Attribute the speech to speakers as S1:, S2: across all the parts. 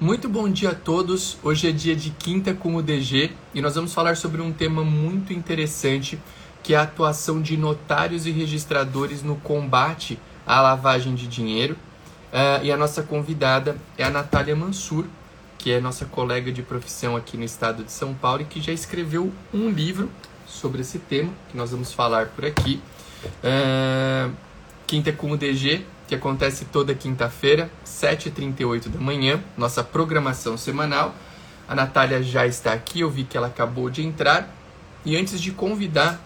S1: Muito bom dia a todos. Hoje é dia de quinta com o DG e nós vamos falar sobre um tema muito interessante, que é a atuação de notários e registradores no combate à lavagem de dinheiro. Uh, e a nossa convidada é a Natália Mansur, que é nossa colega de profissão aqui no estado de São Paulo e que já escreveu um livro sobre esse tema, que nós vamos falar por aqui. Uh, quinta com o DG, que acontece toda quinta-feira, 7h38 da manhã, nossa programação semanal. A Natália já está aqui, eu vi que ela acabou de entrar. E antes de convidar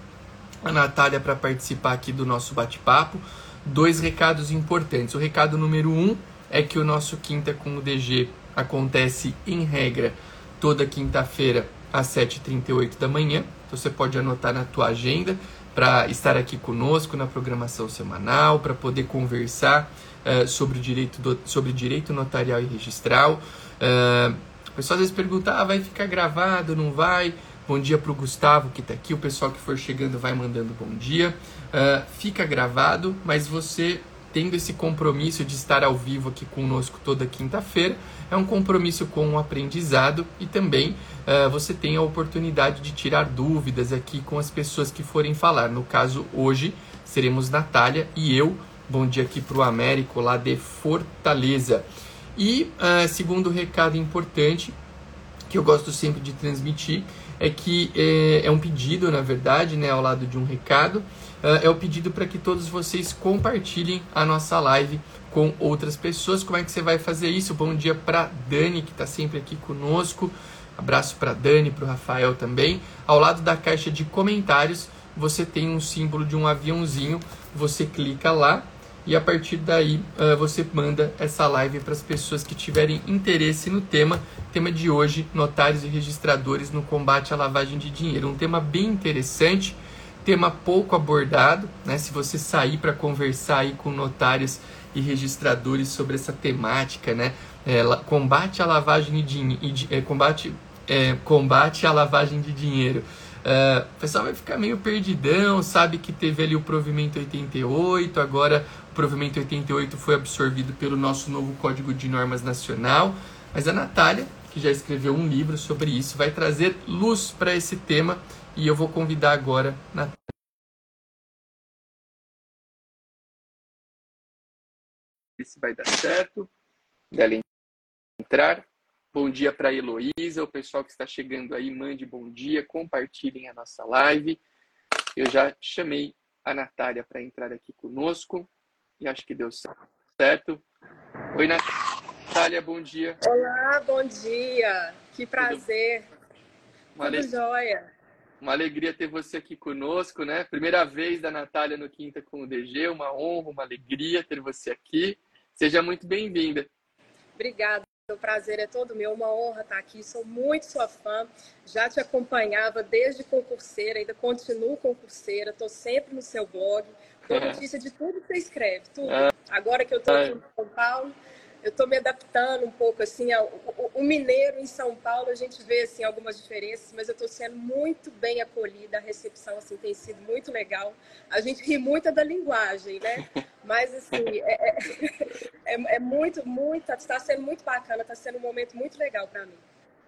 S1: a Natália para participar aqui do nosso bate-papo, dois recados importantes. O recado número um é que o nosso Quinta com o DG acontece em regra toda quinta-feira às 7h38 da manhã. Então você pode anotar na tua agenda para estar aqui conosco na programação semanal, para poder conversar uh, sobre, o direito do, sobre direito notarial e registral. Uh, o pessoal às vezes pergunta, ah, vai ficar gravado, não vai? Bom dia para o Gustavo que está aqui, o pessoal que for chegando vai mandando bom dia. Uh, fica gravado, mas você tendo esse compromisso de estar ao vivo aqui conosco toda quinta-feira, é um compromisso com o aprendizado e também uh, você tem a oportunidade de tirar dúvidas aqui com as pessoas que forem falar. No caso, hoje seremos Natália e eu. Bom dia aqui para o Américo, lá de Fortaleza. E uh, segundo recado importante, que eu gosto sempre de transmitir, é que é, é um pedido, na verdade, né, ao lado de um recado, uh, é o pedido para que todos vocês compartilhem a nossa live com outras pessoas. Como é que você vai fazer isso? Bom dia para Dani, que está sempre aqui conosco. Abraço para Dani, para o Rafael também. Ao lado da caixa de comentários, você tem um símbolo de um aviãozinho. Você clica lá e a partir daí uh, você manda essa live para as pessoas que tiverem interesse no tema. Tema de hoje: notários e registradores no combate à lavagem de dinheiro. Um tema bem interessante tema pouco abordado, né? Se você sair para conversar aí com notários e registradores sobre essa temática, né? É, combate à lavagem de é, combate, é, combate à lavagem de dinheiro. Uh, o pessoal vai ficar meio perdidão, sabe que teve ali o provimento 88, agora o provimento 88 foi absorvido pelo nosso novo Código de Normas Nacional, mas a Natália, que já escreveu um livro sobre isso, vai trazer luz para esse tema e eu vou convidar agora na se vai dar certo dela entrar. Bom dia para a Heloísa, o pessoal que está chegando aí, mande bom dia, compartilhem a nossa live. Eu já chamei a Natália para entrar aqui conosco e acho que deu certo. Oi, Natália, bom dia.
S2: Olá, bom dia. Que prazer. Tudo, Tudo jóia.
S1: Uma alegria ter você aqui conosco, né? Primeira vez da Natália no Quinta com o DG, uma honra, uma alegria ter você aqui. Seja muito bem-vinda.
S2: Obrigada. O prazer é todo meu, uma honra estar aqui. Sou muito sua fã, já te acompanhava desde concurseira, ainda continuo concurseira, estou sempre no seu blog, dou notícia de tudo que você escreve, tudo. Ah. Agora que eu estou aqui em São Paulo, eu estou me adaptando um pouco assim ao, o, mineiro em São Paulo a gente vê assim algumas diferenças mas eu estou sendo muito bem acolhida a recepção assim tem sido muito legal a gente ri muito da linguagem né mas assim é, é, é, é muito muito está sendo muito bacana está sendo um momento muito legal para mim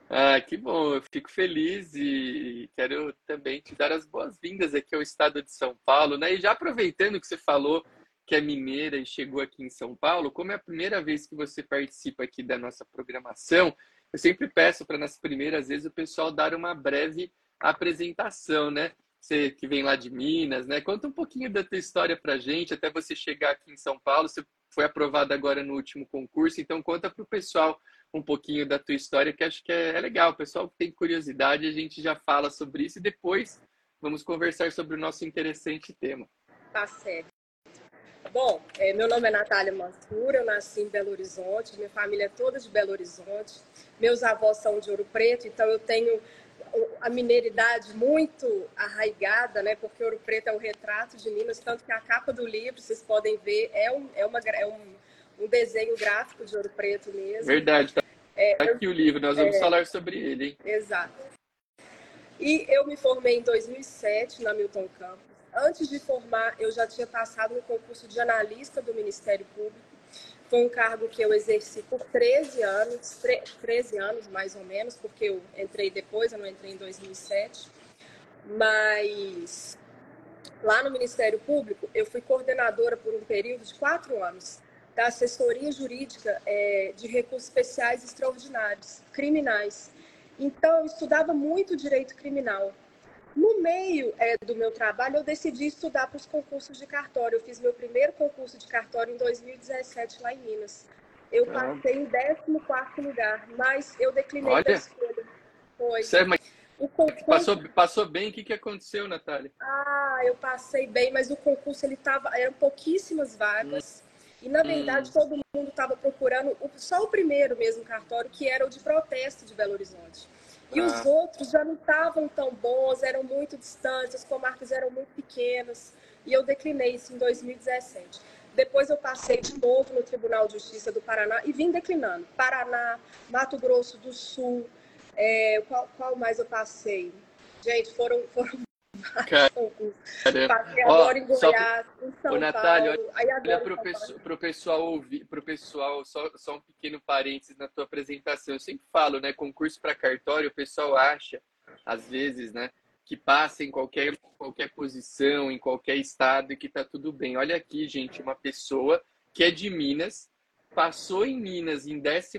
S1: ah, que bom, eu fico feliz e quero também te dar as boas-vindas aqui ao estado de São Paulo, né? E já aproveitando que você falou que é mineira e chegou aqui em São Paulo, como é a primeira vez que você participa aqui da nossa programação, eu sempre peço para nas primeiras vezes o pessoal dar uma breve apresentação, né? Você que vem lá de Minas, né? Conta um pouquinho da tua história para gente, até você chegar aqui em São Paulo. Foi aprovado agora no último concurso, então conta para o pessoal um pouquinho da tua história, que acho que é, é legal. O pessoal tem curiosidade, a gente já fala sobre isso e depois vamos conversar sobre o nosso interessante tema.
S2: Tá certo. Bom, é, meu nome é Natália Mansur, eu nasci em Belo Horizonte, minha família é toda de Belo Horizonte, meus avós são de Ouro Preto, então eu tenho a mineiridade muito arraigada, né? Porque Ouro Preto é o retrato de Minas, tanto que a capa do livro, vocês podem ver, é um, é uma, é um, um desenho gráfico de Ouro Preto mesmo.
S1: Verdade, tá é, aqui eu, o livro, nós vamos é, falar sobre ele, hein?
S2: Exato. E eu me formei em 2007 na Milton Campos antes de formar, eu já tinha passado no concurso de analista do Ministério Público. Foi um cargo que eu exerci por 13 anos, 13 anos mais ou menos, porque eu entrei depois, eu não entrei em 2007. Mas lá no Ministério Público, eu fui coordenadora por um período de quatro anos da assessoria jurídica é, de recursos especiais extraordinários, criminais. Então, eu estudava muito direito criminal. No meio é, do meu trabalho, eu decidi estudar para os concursos de cartório. Eu fiz meu primeiro concurso de cartório em 2017 lá em Minas. Eu passei em 14 lugar, mas eu declinei
S1: Olha.
S2: a escolha. Foi.
S1: Sério, mas o concurso... passou, passou bem? O que, que aconteceu, Natália?
S2: Ah, eu passei bem, mas o concurso ele tava, eram pouquíssimas vagas. Hum. E, na verdade, hum. todo mundo estava procurando só o primeiro mesmo cartório, que era o de protesto de Belo Horizonte. E ah. os outros já não estavam tão bons, eram muito distantes, as comarcas eram muito pequenas. E eu declinei isso em 2017. Depois eu passei de novo no Tribunal de Justiça do Paraná e vim declinando. Paraná, Mato Grosso do Sul, é, qual, qual, mais eu passei? Gente, foram, foram
S1: Cara,
S2: Passei agora em Goiás, em São
S1: Natália,
S2: Paulo.
S1: Olha, para o pessoal, pessoal ouvir, para o pessoal, só, só um pequeno parênteses na tua apresentação. Eu sempre falo, né? Concurso para cartório, o pessoal acha, às vezes, né? Que passa em qualquer, qualquer posição, em qualquer estado e que tá tudo bem. Olha aqui, gente, uma pessoa que é de Minas, passou em Minas em 14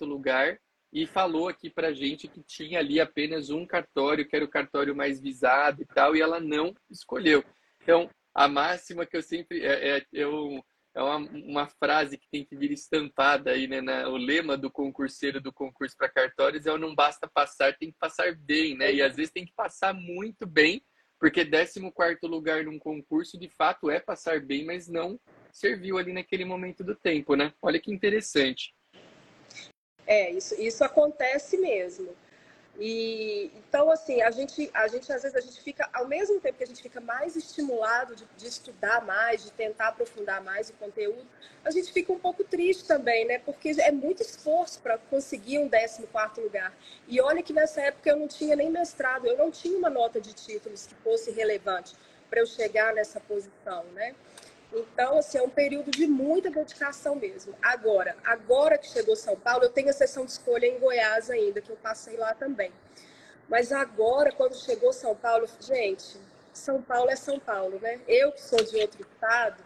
S1: lugar e falou aqui pra gente que tinha ali apenas um cartório, que era o cartório mais visado e tal, e ela não escolheu. Então, a máxima que eu sempre. É, é, eu, é uma, uma, frase que tem que vir estampada aí, né? Na, o lema do concurseiro do concurso para cartórios é não basta passar, tem que passar bem, né? E às vezes tem que passar muito bem, porque 14 lugar num concurso de fato é passar bem, mas não serviu ali naquele momento do tempo, né? Olha que interessante.
S2: É, isso, isso acontece mesmo. E então assim, a gente, a gente às vezes a gente fica, ao mesmo tempo que a gente fica mais estimulado de, de estudar mais, de tentar aprofundar mais o conteúdo, a gente fica um pouco triste também, né? Porque é muito esforço para conseguir um 14 quarto lugar. E olha que nessa época eu não tinha nem mestrado, eu não tinha uma nota de títulos que fosse relevante para eu chegar nessa posição, né? Então, assim, é um período de muita dedicação mesmo. Agora, agora que chegou São Paulo, eu tenho a sessão de escolha em Goiás ainda, que eu passei lá também. Mas agora, quando chegou São Paulo, gente, São Paulo é São Paulo, né? Eu que sou de outro estado,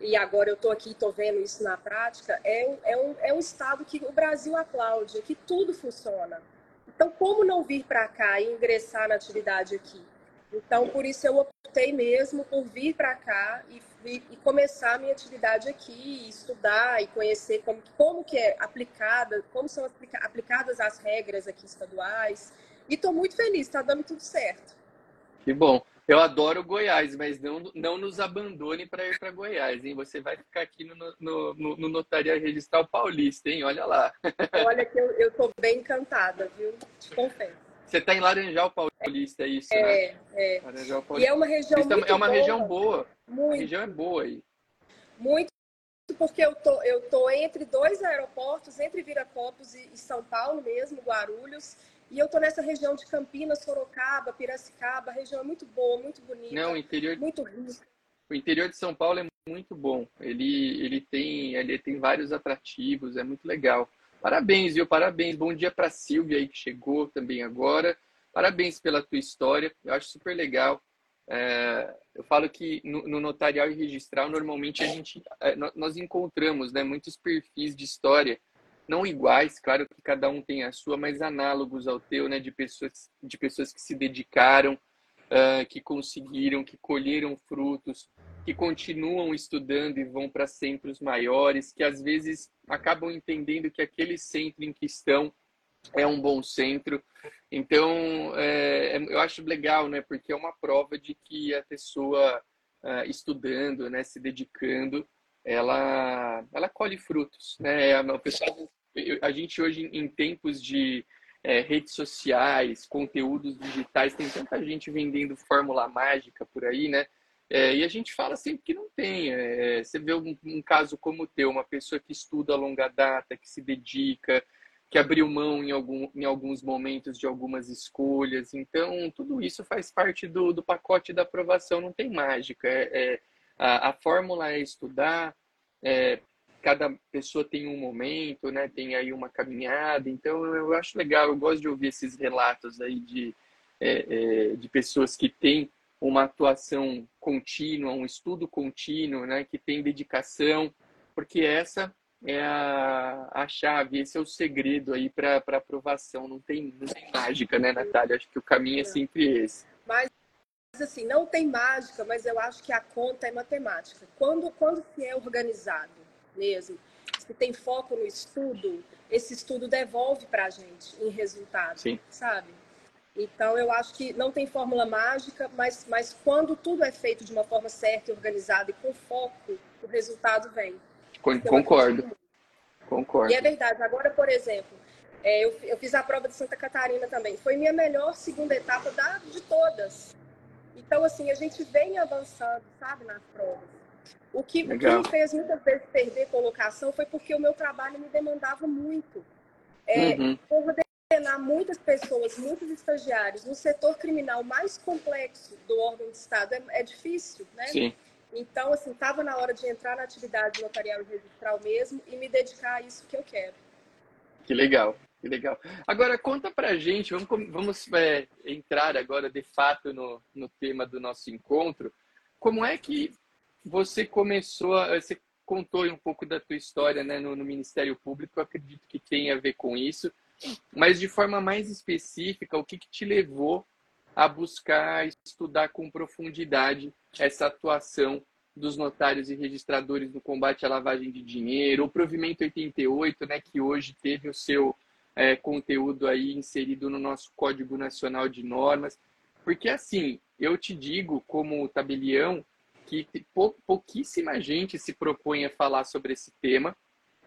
S2: e agora eu estou aqui, estou vendo isso na prática, é, é, um, é um estado que o Brasil aplaude, que tudo funciona. Então, como não vir para cá e ingressar na atividade aqui? Então, por isso eu optei mesmo por vir para cá e e, e, começar a minha atividade aqui, estudar e conhecer como, como que é aplicada, como são aplica, aplicadas as regras aqui estaduais. E estou muito feliz, está dando tudo certo.
S1: Que bom. Eu adoro Goiás, mas não, não nos abandone para ir para Goiás, hein? Você vai ficar aqui no, no, no, no Notaria Registral Paulista, hein? Olha lá.
S2: Olha que eu estou bem encantada, viu? Te confesso.
S1: Você está em Laranjal Paulista, é isso,
S2: é,
S1: né?
S2: É, Laranjal Paulista. E é uma região muito
S1: É uma
S2: boa.
S1: região boa.
S2: Muito.
S1: A região é boa aí.
S2: Muito, porque eu tô, eu tô entre dois aeroportos, entre Viracopos e, e São Paulo mesmo, Guarulhos. E eu tô nessa região de Campinas, Sorocaba, Piracicaba. Região é muito boa, muito bonita.
S1: Não, o interior...
S2: Muito rica.
S1: O interior de São Paulo é muito bom. Ele, ele, tem, ele tem vários atrativos, é muito legal. Parabéns, viu? Parabéns. Bom dia para Silvia aí que chegou também agora. Parabéns pela tua história. Eu acho super legal. É, eu falo que no, no, notarial e registral, normalmente a gente, é, nós encontramos né, muitos perfis de história, não iguais, claro que cada um tem a sua, mas análogos ao teu, né, de pessoas, de pessoas que se dedicaram, uh, que conseguiram, que colheram frutos, que continuam estudando e vão para centros maiores, que às vezes acabam entendendo que aquele centro em que estão é um bom centro. Então, é, é eu acho legal, né? Porque é uma prova de que a pessoa uh, estudando, né, se dedicando, ela, ela colhe frutos, né? A, pessoa, a gente hoje, em tempos de é, redes sociais, conteúdos digitais, tem tanta gente vendendo fórmula mágica por aí, né? É, e a gente fala sempre que não tem. É, você vê um, um, caso como o teu, uma pessoa que estuda a longa data, que se dedica, que abriu mão em, algum, em alguns momentos de algumas escolhas. Então, tudo isso faz parte do, do pacote da aprovação, não tem mágica. É, é a, a, fórmula é estudar, é, cada pessoa tem um momento, né? Tem aí uma caminhada. Então eu acho legal, eu gosto de ouvir esses relatos aí de, é, é, de pessoas que têm uma atuação contínua, um estudo contínuo, né? Que tem dedicação, porque essa é a, a chave, esse é o segredo aí para aprovação. Não tem, não tem mágica, né, Natália? Acho que o caminho é sempre esse.
S2: Mas assim, não tem mágica, mas eu acho que a conta é matemática. Quando, quando se é organizado mesmo, se tem foco no estudo, esse estudo devolve para a gente em resultado, Sim. sabe? Então, eu acho que não tem fórmula mágica, mas, mas quando tudo é feito de uma forma certa e organizada e com foco, o resultado vem.
S1: Concordo. Concordo.
S2: E é verdade. Agora, por exemplo, é, eu, eu, fiz a prova de Santa Catarina também. Foi minha melhor segunda etapa da, de todas. Então, assim, a gente vem avançando, sabe, nas provas. O que, o que me fez muitas vezes perder colocação foi porque o meu trabalho me demandava muito. É, uhum. Coordenar muitas pessoas, muitos estagiários no setor criminal mais complexo do órgão de Estado é, é difícil, né?
S1: Sim.
S2: Então, assim, estava na hora de entrar na atividade notarial e registral mesmo e me dedicar a isso que eu quero.
S1: Que legal, que legal. Agora, conta pra gente, vamos, vamos é, entrar agora de fato no, no tema do nosso encontro. Como é que você começou, a, você contou um pouco da tua história né, no, no Ministério Público, acredito que tem a ver com isso, mas de forma mais específica, o que, que te levou a buscar estudar com profundidade essa atuação dos notários e registradores no combate à lavagem de dinheiro, o provimento 88, né, que hoje teve o seu é, conteúdo aí inserido no nosso Código Nacional de Normas, porque assim, eu te digo como tabelião que pou, pouquíssima gente se propõe a falar sobre esse tema,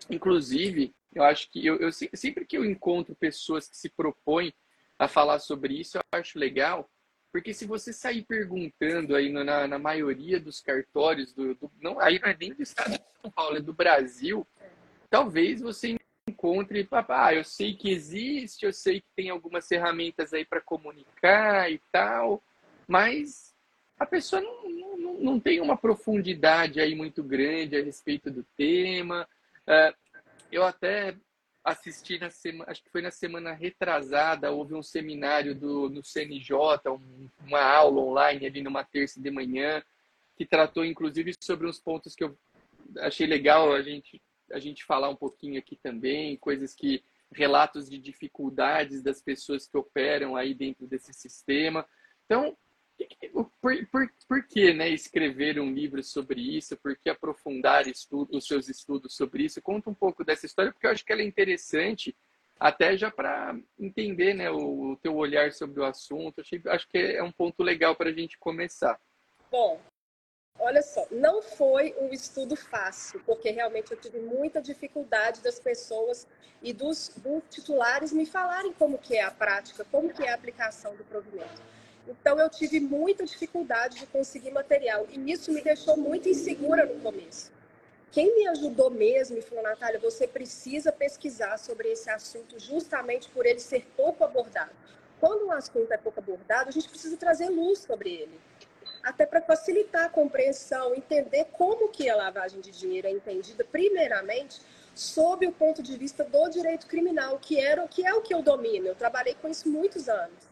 S1: inclusive, eu acho que eu, eu sempre que eu encontro pessoas que se propõem a falar sobre isso, eu acho legal, porque se você sair perguntando aí na, na maioria dos cartórios, do, do, não, aí não é nem do estado de São Paulo, é do Brasil, talvez você encontre, ah, eu sei que existe, eu sei que tem algumas ferramentas aí para comunicar e tal, mas a pessoa não, não, não tem uma profundidade aí muito grande a respeito do tema. Uh, eu até assisti na semana, acho que foi na semana retrasada, houve um seminário do, no CNJ, um, uma aula online ali numa terça de manhã, que tratou inclusive sobre uns pontos que eu achei legal a gente, a gente falar um pouquinho aqui também, coisas que relatos de dificuldades das pessoas que operam aí dentro desse sistema. Então, por, por, por que né, escrever um livro sobre isso? Por que aprofundar estudo, os seus estudos sobre isso? Conta um pouco dessa história, porque eu acho que ela é interessante, até já para entender né, o, o teu olhar sobre o assunto. Acho, acho que é um ponto legal para a gente começar.
S2: Bom, olha só, não foi um estudo fácil, porque realmente eu tive muita dificuldade das pessoas e dos, dos titulares me falarem como que é a prática, como que é a aplicação do provimento. Então eu tive muita dificuldade de conseguir material e isso me deixou muito insegura no começo. Quem me ajudou mesmo e falou, Natália, você precisa pesquisar sobre esse assunto justamente por ele ser pouco abordado. Quando um assunto é pouco abordado, a gente precisa trazer luz sobre ele. Até para facilitar a compreensão, entender como que a lavagem de dinheiro é entendida, primeiramente, sob o ponto de vista do direito criminal, que, era, que é o que eu domino. Eu trabalhei com isso muitos anos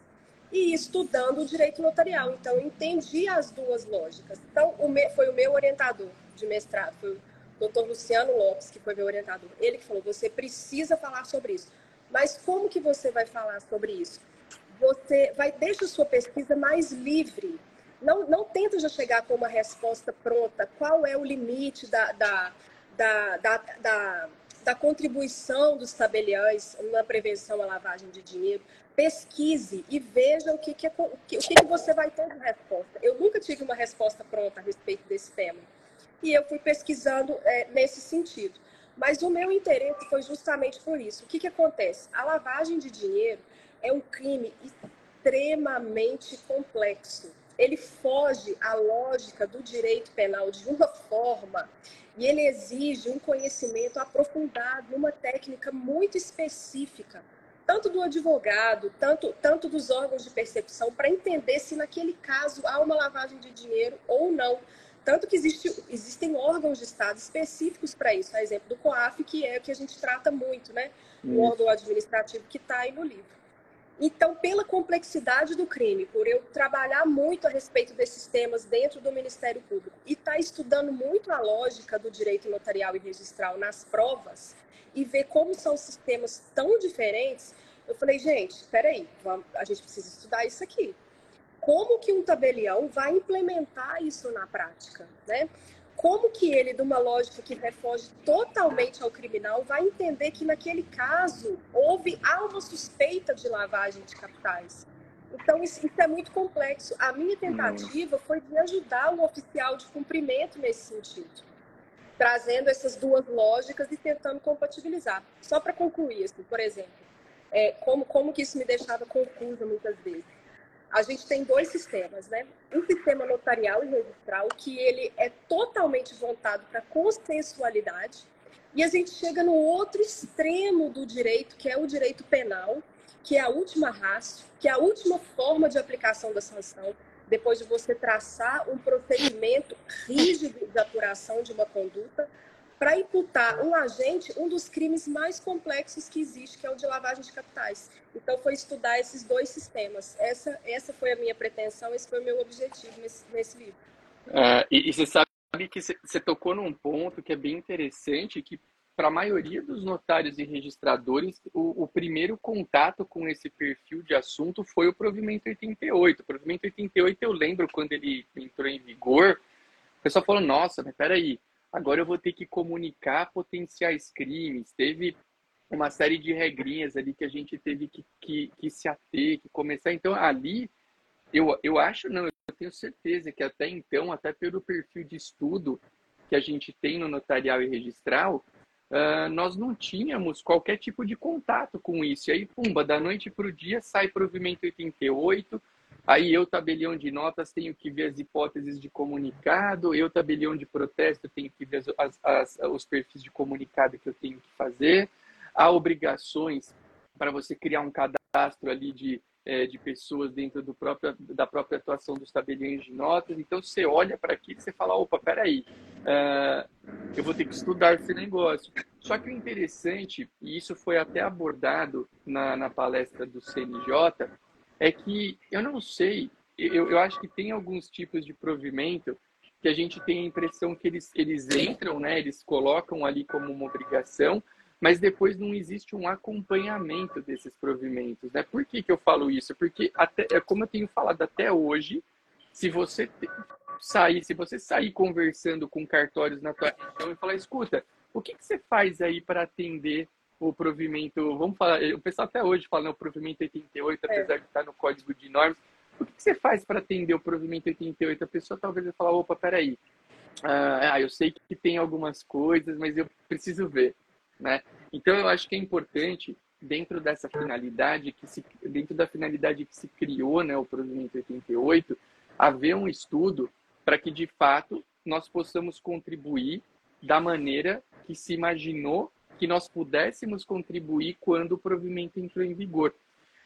S2: e estudando o direito notarial. Então, entendi as duas lógicas. Então, o meu, foi o meu orientador de mestrado, foi o doutor Luciano Lopes, que foi meu orientador. Ele que falou, você precisa falar sobre isso. Mas como que você vai falar sobre isso? Você vai, deixa a sua pesquisa mais livre. Não, não tenta já chegar com uma resposta pronta. Qual é o limite da, da, da, da, da, da contribuição dos tabeliães na prevenção à lavagem de dinheiro? Pesquise e veja o que, que, o que, que você vai ter de resposta. Eu nunca tive uma resposta pronta a respeito desse tema. E eu fui pesquisando é, nesse sentido. Mas o meu interesse foi justamente por isso. O que, que acontece? A lavagem de dinheiro é um crime extremamente complexo. Ele foge à lógica do direito penal de uma forma e ele exige um conhecimento aprofundado, uma técnica muito específica tanto do advogado, tanto, tanto dos órgãos de percepção, para entender se naquele caso há uma lavagem de dinheiro ou não. Tanto que existe, existem órgãos de Estado específicos para isso. A exemplo do COAF, que é o que a gente trata muito, né? O órgão administrativo que está aí no livro. Então, pela complexidade do crime, por eu trabalhar muito a respeito desses temas dentro do Ministério Público e estar tá estudando muito a lógica do direito notarial e registral nas provas e ver como são sistemas tão diferentes, eu falei, gente, espera aí, a gente precisa estudar isso aqui. Como que um tabelião vai implementar isso na prática, né? como que ele, de uma lógica que refoge totalmente ao criminal, vai entender que naquele caso houve há uma suspeita de lavagem de capitais. Então isso, isso é muito complexo. A minha tentativa foi de ajudar o oficial de cumprimento nesse sentido, trazendo essas duas lógicas e tentando compatibilizar. Só para concluir, assim, por exemplo, é, como como que isso me deixava confusa muitas vezes a gente tem dois sistemas, né? Um sistema notarial e registral, que ele é totalmente voltado para consensualidade, e a gente chega no outro extremo do direito, que é o direito penal, que é a última raça, que é a última forma de aplicação da sanção, depois de você traçar um procedimento rígido de apuração de uma conduta, para imputar um agente um dos crimes mais complexos que existe, que é o de lavagem de capitais. Então, foi estudar esses dois sistemas. Essa, essa foi a minha pretensão, esse foi o meu objetivo nesse, nesse livro.
S1: Uh, e, e, você sabe que você tocou num ponto que é bem interessante, que para a maioria dos notários e registradores, o, o, primeiro contato com esse perfil de assunto foi o provimento 88. O provimento 88, eu lembro quando ele entrou em vigor, o pessoal falou, nossa, mas peraí, agora eu vou ter que comunicar potenciais crimes. Teve uma série de regrinhas ali que a gente teve que, que, que se ater, que começar. Então, ali, eu, eu acho, não, eu tenho certeza que até então, até pelo perfil de estudo que a gente tem no notarial e registral, uh, nós não tínhamos qualquer tipo de contato com isso. E aí, pumba, da noite para o dia sai provimento 88, Aí eu, tabelião de notas, tenho que ver as hipóteses de comunicado, eu, tabelião de protesto, tenho que ver as, as, os perfis de comunicado que eu tenho que fazer. Há obrigações para você criar um cadastro ali de, é, de pessoas dentro do próprio, da própria atuação dos tabeliões de notas. Então você olha para aquilo e você fala, opa, peraí, uh, eu vou ter que estudar esse negócio. Só que o interessante, e isso foi até abordado na, na palestra do CNJ, é que eu não sei, eu, eu acho que tem alguns tipos de provimento que a gente tem a impressão que eles, eles entram, né, eles colocam ali como uma obrigação, mas depois não existe um acompanhamento desses provimentos, né? Por que, que eu falo isso? Porque até, é como eu tenho falado até hoje, se você sair, se você sair conversando com cartórios na tua região e falar, escuta, o que, que você faz aí para atender o provimento, vamos falar, o pessoal até hoje fala né, o provimento 88, é. apesar de estar no código de normas. O que, você faz para atender o provimento 88? A pessoa talvez vai falar, opa, peraí, ah, eu sei que tem algumas coisas, mas eu preciso ver, né? Então eu acho que é importante dentro dessa finalidade que se dentro da finalidade que se criou, né, o provimento 88, haver um estudo para que de fato nós possamos contribuir da maneira que se imaginou que nós pudéssemos contribuir quando o provimento entrou em vigor.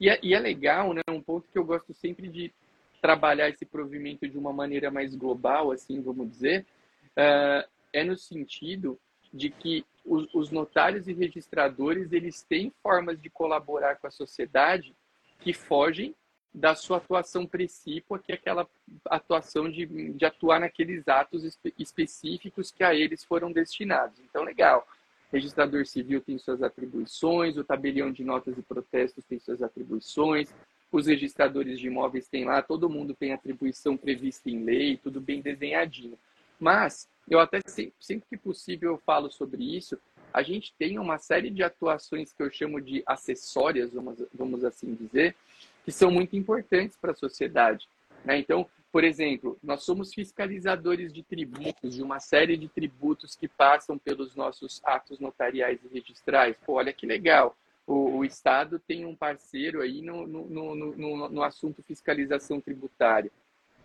S1: E é, e é legal, né? Um ponto que eu gosto sempre de trabalhar esse provimento de uma maneira mais global, assim, vamos dizer, uh, é no sentido de que os, os, notários e registradores eles têm formas de colaborar com a sociedade que fogem da sua atuação precípua, que é aquela atuação de, de atuar naqueles atos espe específicos que a eles foram destinados. Então, legal registrador civil tem suas atribuições, o tabelião de notas e protestos tem suas atribuições, os registradores de imóveis têm lá, todo mundo tem atribuição prevista em lei, tudo bem desenhadinho. Mas, eu até sempre, sempre que possível eu falo sobre isso, a gente tem uma série de atuações que eu chamo de acessórias, vamos, vamos assim dizer, que são muito importantes para a sociedade. Né? Então, por exemplo, nós somos fiscalizadores de tributos, de uma série de tributos que passam pelos nossos atos notariais e registrais. Pô, olha que legal. O, o Estado tem um parceiro aí no, no, no, no, assunto fiscalização tributária.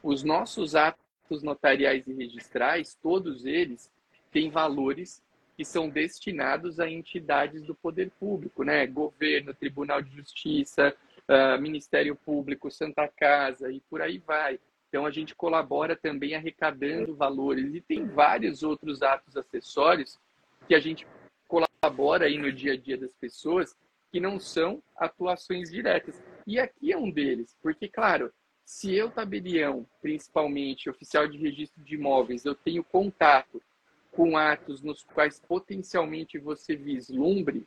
S1: Os nossos atos notariais e registrais, todos eles, têm valores que são destinados a entidades do poder público, né? Governo, Tribunal de Justiça, uh, Ministério Público, Santa Casa e por aí vai. Então a gente colabora também arrecadando valores e tem vários outros atos acessórios que a gente colabora aí no dia a dia das pessoas que não são atuações diretas. E aqui é um deles, porque claro, se eu tabelião, principalmente oficial de registro de imóveis, eu tenho contato com atos nos quais potencialmente você vislumbre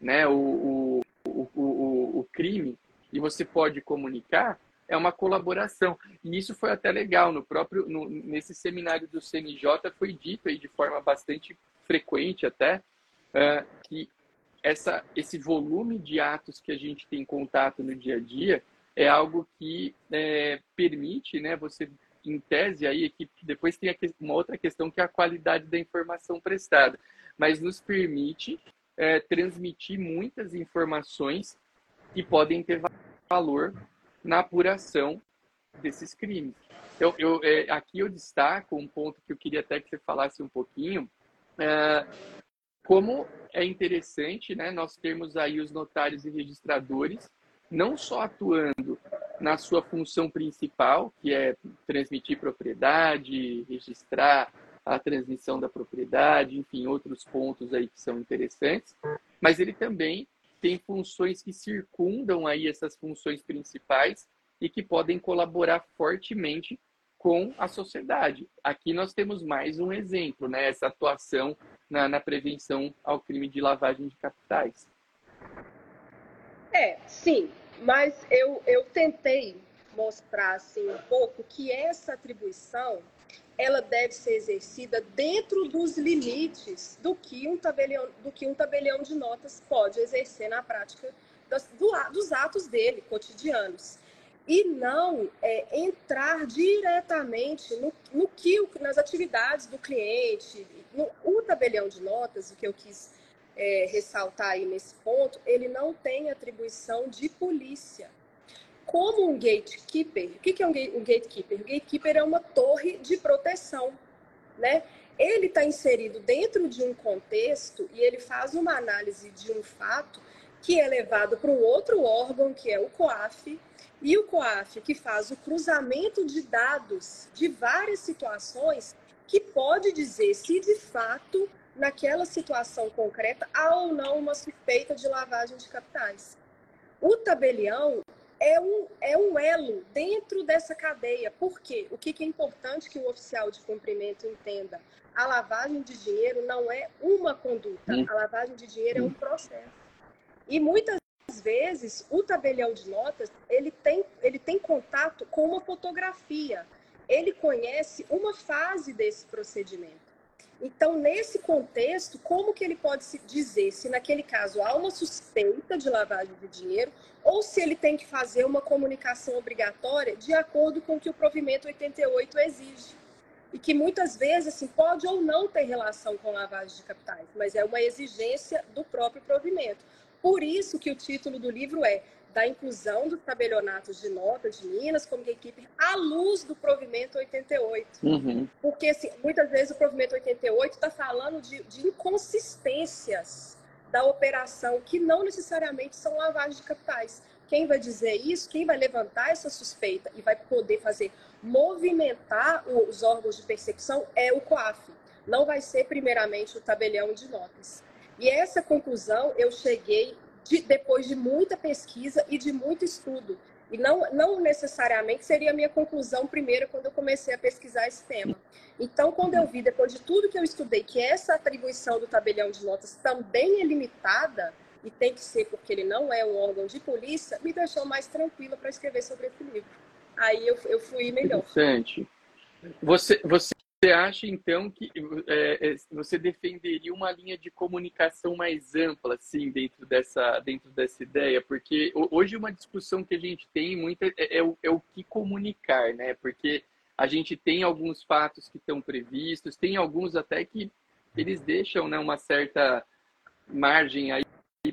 S1: né, o, o, o, o crime e você pode comunicar, é uma colaboração. E isso foi até legal. No próprio, no, nesse seminário do CNJ foi dito aí de forma bastante frequente até uh, que essa, esse volume de atos que a gente tem contato no dia a dia é algo que é, permite, né, você em tese aí que depois tem uma outra questão que é a qualidade da informação prestada, mas nos permite é, transmitir muitas informações que podem ter valor na apuração desses crimes. Então, eu, é, aqui eu destaco um ponto que eu queria até que você falasse um pouquinho, é, como é interessante né, nós termos aí os notários e registradores, não só atuando na sua função principal, que é transmitir propriedade, registrar a transmissão da propriedade, enfim, outros pontos aí que são interessantes, mas ele também tem funções que circundam aí essas funções principais e que podem colaborar fortemente com a sociedade. Aqui nós temos mais um exemplo, né? Essa atuação na, na prevenção ao crime de lavagem de capitais.
S2: É, sim, mas eu, eu tentei mostrar assim um pouco que essa atribuição ela deve ser exercida dentro dos limites do que um tabelião, do que um tabelião de notas pode exercer na prática das, do, dos atos dele cotidianos e não é, entrar diretamente no, no que nas atividades do cliente. No, o tabelião de notas, o que eu quis é, ressaltar aí nesse ponto, ele não tem atribuição de polícia como um gatekeeper, o que é um gatekeeper? O gatekeeper é uma torre de proteção, né? Ele está inserido dentro de um contexto e ele faz uma análise de um fato que é levado para um outro órgão, que é o COAF, e o COAF que faz o cruzamento de dados de várias situações que pode dizer se de fato naquela situação concreta há ou não uma suspeita de lavagem de capitais. O tabelião é um, é um elo dentro dessa cadeia. Por quê? O que, que é importante que o oficial de cumprimento entenda? A lavagem de dinheiro não é uma conduta, hum. a lavagem de dinheiro é um processo. E muitas vezes o tabelião de notas ele tem, ele tem contato com uma fotografia, ele conhece uma fase desse procedimento. Então, nesse contexto, como que ele pode se dizer se naquele caso há uma suspeita de lavagem de dinheiro ou se ele tem que fazer uma comunicação obrigatória de acordo com o que o provimento 88 exige? E que muitas vezes assim, pode ou não ter relação com lavagem de capitais, mas é uma exigência do próprio provimento. Por isso que o título do livro é da inclusão dos tabelionatos de notas de Minas como gatekeeper à luz do provimento 88. Uhum. Porque assim, muitas vezes o provimento 88 está falando de, de, inconsistências da operação que não necessariamente são lavagem de capitais. Quem vai dizer isso, quem vai levantar essa suspeita e vai poder fazer movimentar os órgãos de persecução é o COAF. Não vai ser primeiramente o tabelião de notas. E essa conclusão eu cheguei de, depois de muita pesquisa e de muito estudo. E não, não necessariamente seria a minha conclusão primeiro quando eu comecei a pesquisar esse tema. Então, quando eu vi, depois de tudo que eu estudei, que essa atribuição do tabelião de notas também é limitada, e tem que ser porque ele não é um órgão de polícia, me deixou mais tranquila para escrever sobre esse livro. Aí eu, eu fui melhor.
S1: Interessante. Você, você você acha, então, que é, é, você defenderia uma linha de comunicação mais ampla, assim, dentro dessa, dentro dessa ideia? Porque hoje uma discussão que a gente tem muito é, é, o, é o que comunicar, né? Porque a gente tem alguns fatos que estão previstos, tem alguns até que eles deixam né, uma certa margem aí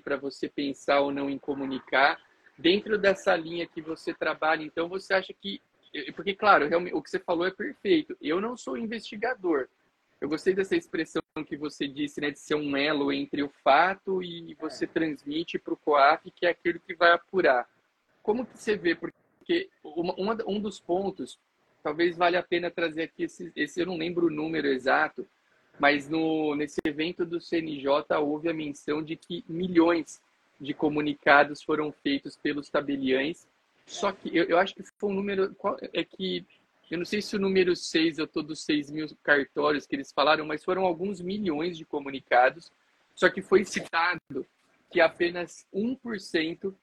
S1: para você pensar ou não em comunicar. Dentro dessa linha que você trabalha, então, você acha que porque, claro, o que você falou é perfeito. Eu não sou investigador. Eu gostei dessa expressão que você disse, né, de ser um elo entre o fato e você transmite para o COAF, que é aquele que vai apurar. Como que você vê? Porque uma, uma, um dos pontos talvez valha a pena trazer aqui esse, esse eu não lembro o número exato, mas no, nesse evento do CNJ houve a menção de que milhões de comunicados foram feitos pelos tabeliães. Só que eu, eu acho que foi um número. Qual, é que. Eu não sei se o número 6 é todo dos 6 mil cartórios que eles falaram, mas foram alguns milhões de comunicados. Só que foi citado que apenas 1%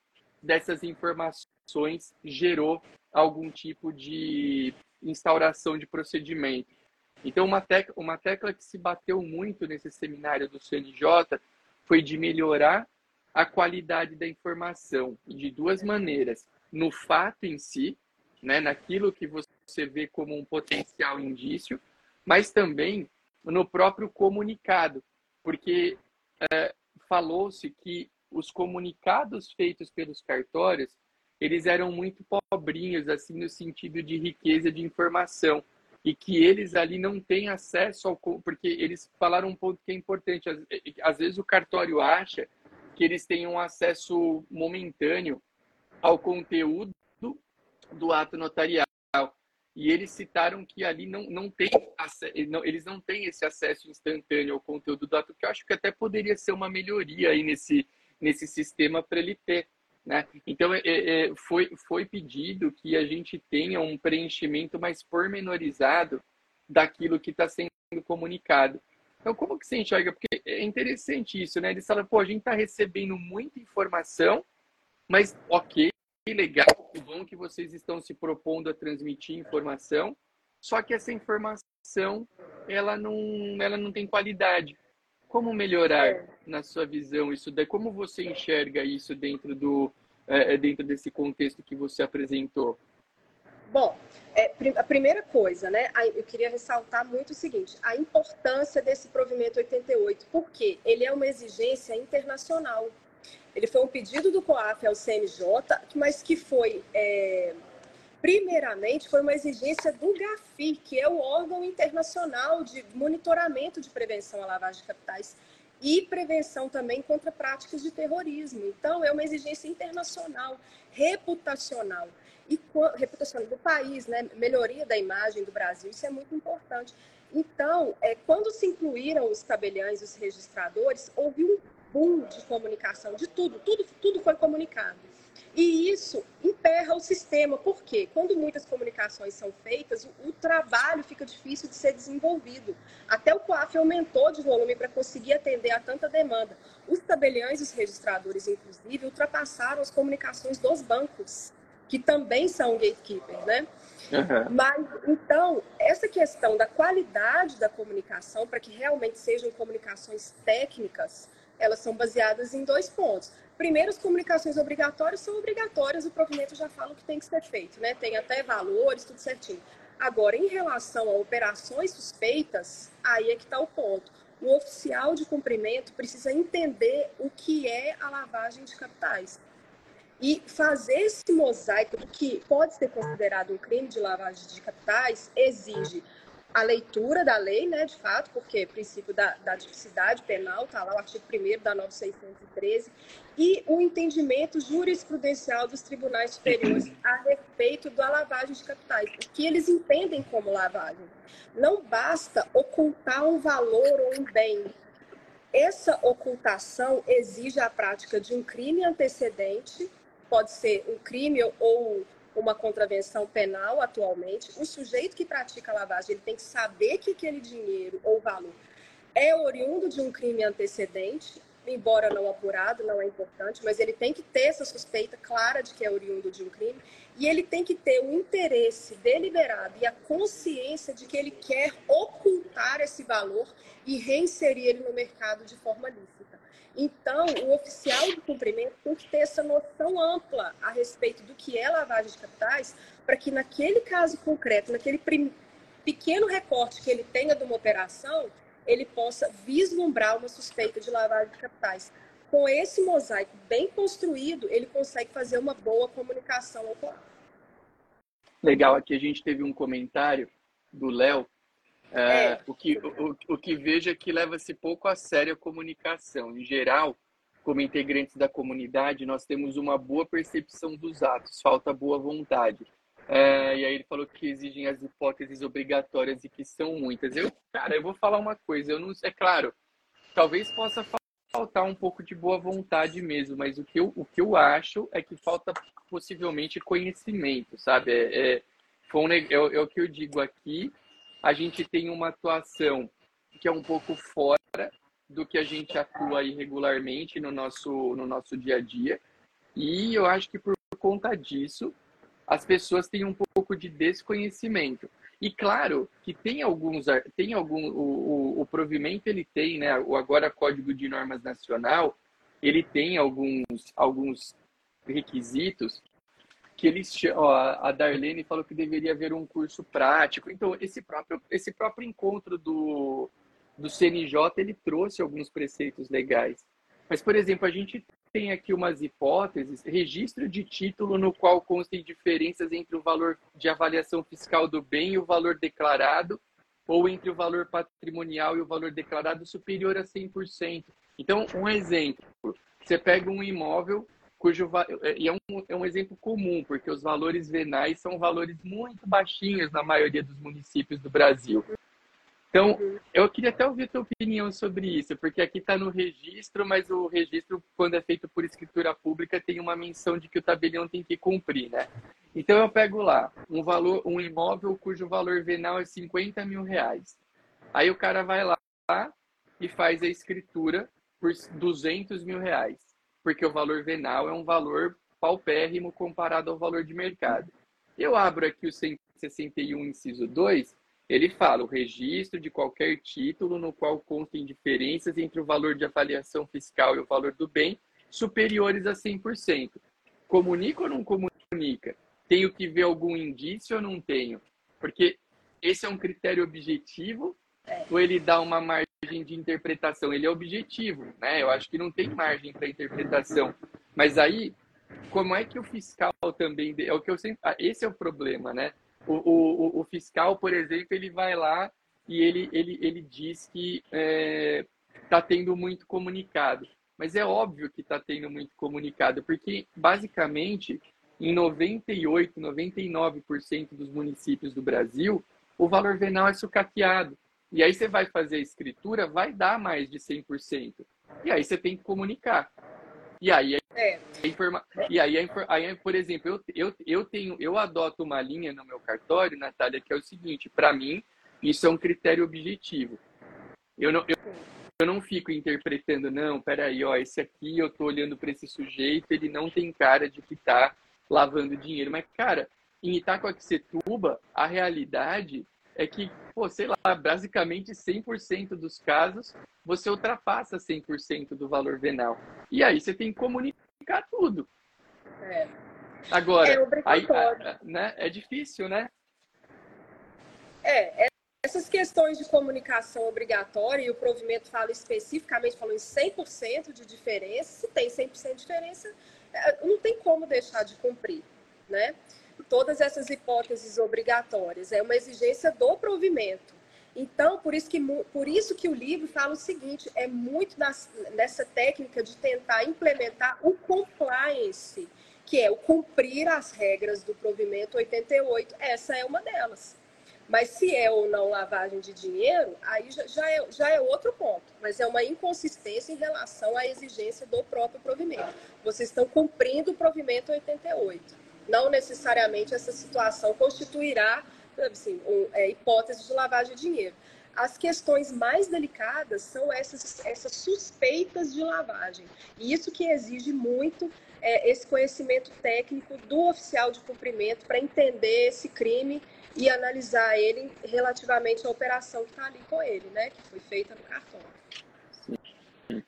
S1: dessas informações gerou algum tipo de instauração de procedimento. Então, uma tecla, uma tecla que se bateu muito nesse seminário do CNJ foi de melhorar a qualidade da informação de duas maneiras: no fato em si, né, naquilo que você vê como um potencial indício, mas também no próprio comunicado, porque é, falou-se que os comunicados feitos pelos cartórios eles eram muito pobrinhos assim no sentido de riqueza de informação e que eles ali não têm acesso ao porque eles falaram um ponto que é importante às, às vezes o cartório acha que eles tenham acesso momentâneo ao conteúdo do ato notarial. E eles citaram que ali não, não tem eles não têm esse acesso instantâneo ao conteúdo do ato, que eu acho que até poderia ser uma melhoria aí nesse, nesse sistema para ele ter. Né? Então, é, é, foi, foi pedido que a gente tenha um preenchimento mais pormenorizado daquilo que está sendo comunicado. Então, como que você enxerga? Porque é interessante isso, né? Eles falam, pô, a gente está recebendo muita informação, mas ok, legal, que bom que vocês estão se propondo a transmitir informação, só que essa informação, ela não, ela não tem qualidade. Como melhorar, é. na sua visão, isso daí? Como você enxerga isso dentro, do, é, dentro desse contexto que você apresentou?
S2: Bom, é, a primeira coisa, né, eu queria ressaltar muito o seguinte, a importância desse provimento 88, porque ele é uma exigência internacional. Ele foi um pedido do COAF ao CNJ, mas que foi, é, primeiramente, foi uma exigência do GAFI, que é o órgão internacional de monitoramento de prevenção à lavagem de capitais e prevenção também contra práticas de terrorismo. Então, é uma exigência internacional, reputacional e reputação do país, né? melhoria da imagem do Brasil, isso é muito importante. Então, é, quando se incluíram os tabeliães, os registradores, houve um boom de comunicação, de tudo, tudo, tudo foi comunicado. E isso emperra o sistema, porque quando muitas comunicações são feitas, o, o trabalho fica difícil de ser desenvolvido. Até o COAF aumentou de volume para conseguir atender a tanta demanda. Os tabeliães, os registradores, inclusive, ultrapassaram as comunicações dos bancos que também são gatekeepers, né? Uhum. Mas, então, essa questão da qualidade da comunicação, para que realmente sejam comunicações técnicas, elas são baseadas em dois pontos. Primeiro, as comunicações obrigatórias são obrigatórias, o provimento já fala o que tem que ser feito, né? Tem até valores, tudo certinho. Agora, em relação a operações suspeitas, aí é que está o ponto. O oficial de cumprimento precisa entender o que é a lavagem de capitais. E fazer esse mosaico do que pode ser considerado um crime de lavagem de capitais exige a leitura da lei, né, de fato, porque o princípio da, da tipicidade penal está lá, o artigo 1 da 9613, e o entendimento jurisprudencial dos tribunais superiores a respeito da lavagem de capitais, o que eles entendem como lavagem. Não basta ocultar um valor ou um bem. Essa ocultação exige a prática de um crime antecedente pode ser um crime ou uma contravenção penal atualmente. O sujeito que pratica lavagem ele tem que saber que aquele dinheiro ou valor é oriundo de um crime antecedente, embora não apurado, não é importante, mas ele tem que ter essa suspeita clara de que é oriundo de um crime e ele tem que ter o interesse deliberado e a consciência de que ele quer ocultar esse valor e reinserir ele no mercado de forma lícita. Então, o oficial de cumprimento tem que ter essa noção ampla a respeito do que é lavagem de capitais, para que naquele caso concreto, naquele pequeno recorte que ele tenha de uma operação, ele possa vislumbrar uma suspeita de lavagem de capitais. Com esse mosaico bem construído, ele consegue fazer uma boa comunicação ao.
S1: Legal, aqui a gente teve um comentário do Léo é, é. O, que, o, o que vejo é que leva-se pouco a sério a comunicação. Em geral, como integrantes da comunidade, nós temos uma boa percepção dos atos, falta boa vontade. É, e aí ele falou que exigem as hipóteses obrigatórias e que são muitas. Eu, cara, eu vou falar uma coisa, eu não, é claro, talvez possa faltar um pouco de boa vontade mesmo, mas o que eu, o que eu acho é que falta possivelmente conhecimento, sabe? É, é, um, é, é o que eu digo aqui, a gente tem uma atuação que é um pouco fora do que a gente atua irregularmente no nosso, no nosso dia a dia. E eu acho que por conta disso, as pessoas têm um pouco de desconhecimento. E claro que tem alguns, tem algum, o, o, o provimento ele tem, né? O agora Código de Normas Nacional, ele tem alguns, alguns requisitos que eles, ó, a Darlene falou que deveria haver um curso prático. Então esse próprio, esse próprio encontro do, do CNJ ele trouxe alguns preceitos legais. Mas por exemplo a gente tem aqui umas hipóteses, registro de título no qual constem diferenças entre o valor de avaliação fiscal do bem e o valor declarado, ou entre o valor patrimonial e o valor declarado superior a 100%. Então, um exemplo, você pega um imóvel cujo e é um, é um exemplo comum, porque os valores venais são valores muito baixinhos na maioria dos municípios do Brasil. Então, eu queria até ouvir a tua opinião sobre isso, porque aqui está no registro, mas o registro, quando é feito por escritura pública, tem uma menção de que o tabelião tem que cumprir, né? Então, eu pego lá um valor, um imóvel cujo valor venal é 50 mil reais. Aí o cara vai lá e faz a escritura por 200 mil reais, porque o valor venal é um valor paupérrimo comparado ao valor de mercado. Eu abro aqui o 161, inciso 2, ele fala o registro de qualquer título no qual constem diferenças entre o valor de avaliação fiscal e o valor do bem superiores a 100%. Comunica ou não comunica? Tenho que ver algum indício ou não tenho? Porque esse é um critério objetivo ou ele dá uma margem de interpretação? Ele é objetivo, né? Eu acho que não tem margem para interpretação. Mas aí, como é que o fiscal também é o que eu sempre, ah, esse é o problema, né? O, o, o fiscal, por exemplo, ele vai lá e ele, ele, ele diz que está é, tá tendo muito comunicado. Mas é óbvio que está tendo muito comunicado, porque basicamente em 98, 99% dos municípios do Brasil, o valor venal é sucateado. E aí você vai fazer a escritura, vai dar mais de 100%. E aí você tem que comunicar. E aí é. Informa... E aí, aí, por exemplo, eu, eu, eu tenho, eu adoto uma linha no meu cartório, Natália, que é o seguinte: para mim, isso é um critério objetivo. Eu não, eu, eu não fico interpretando, não, peraí, ó, esse aqui eu tô olhando para esse sujeito, ele não tem cara de que tá lavando dinheiro. Mas, cara, em Itacoaxetuba, a realidade é que, pô, sei lá, basicamente 100% dos casos você ultrapassa 100% do valor venal. E aí você tem que comunicar tudo. É. Agora, é, aí, né, é difícil, né?
S2: É, é, essas questões de comunicação obrigatória, e o provimento fala especificamente, falou em 100% de diferença, se tem 100% de diferença, é, não tem como deixar de cumprir, né? Todas essas hipóteses obrigatórias, é uma exigência do provimento. Então, por isso que, por isso que o livro fala o seguinte: é muito das, nessa técnica de tentar implementar o compliance, que é o cumprir as regras do provimento 88. Essa é uma delas. Mas se é ou não lavagem de dinheiro, aí já, já, é, já é outro ponto. Mas é uma inconsistência em relação à exigência do próprio provimento. Vocês estão cumprindo o provimento 88. Não necessariamente essa situação constituirá assim, um, é, hipótese de lavagem de dinheiro. As questões mais delicadas são essas, essas suspeitas de lavagem. E isso que exige muito é, esse conhecimento técnico do oficial de cumprimento para entender esse crime e analisar ele relativamente à operação que está ali com ele, né? Que foi feita no cartão.
S1: Sim.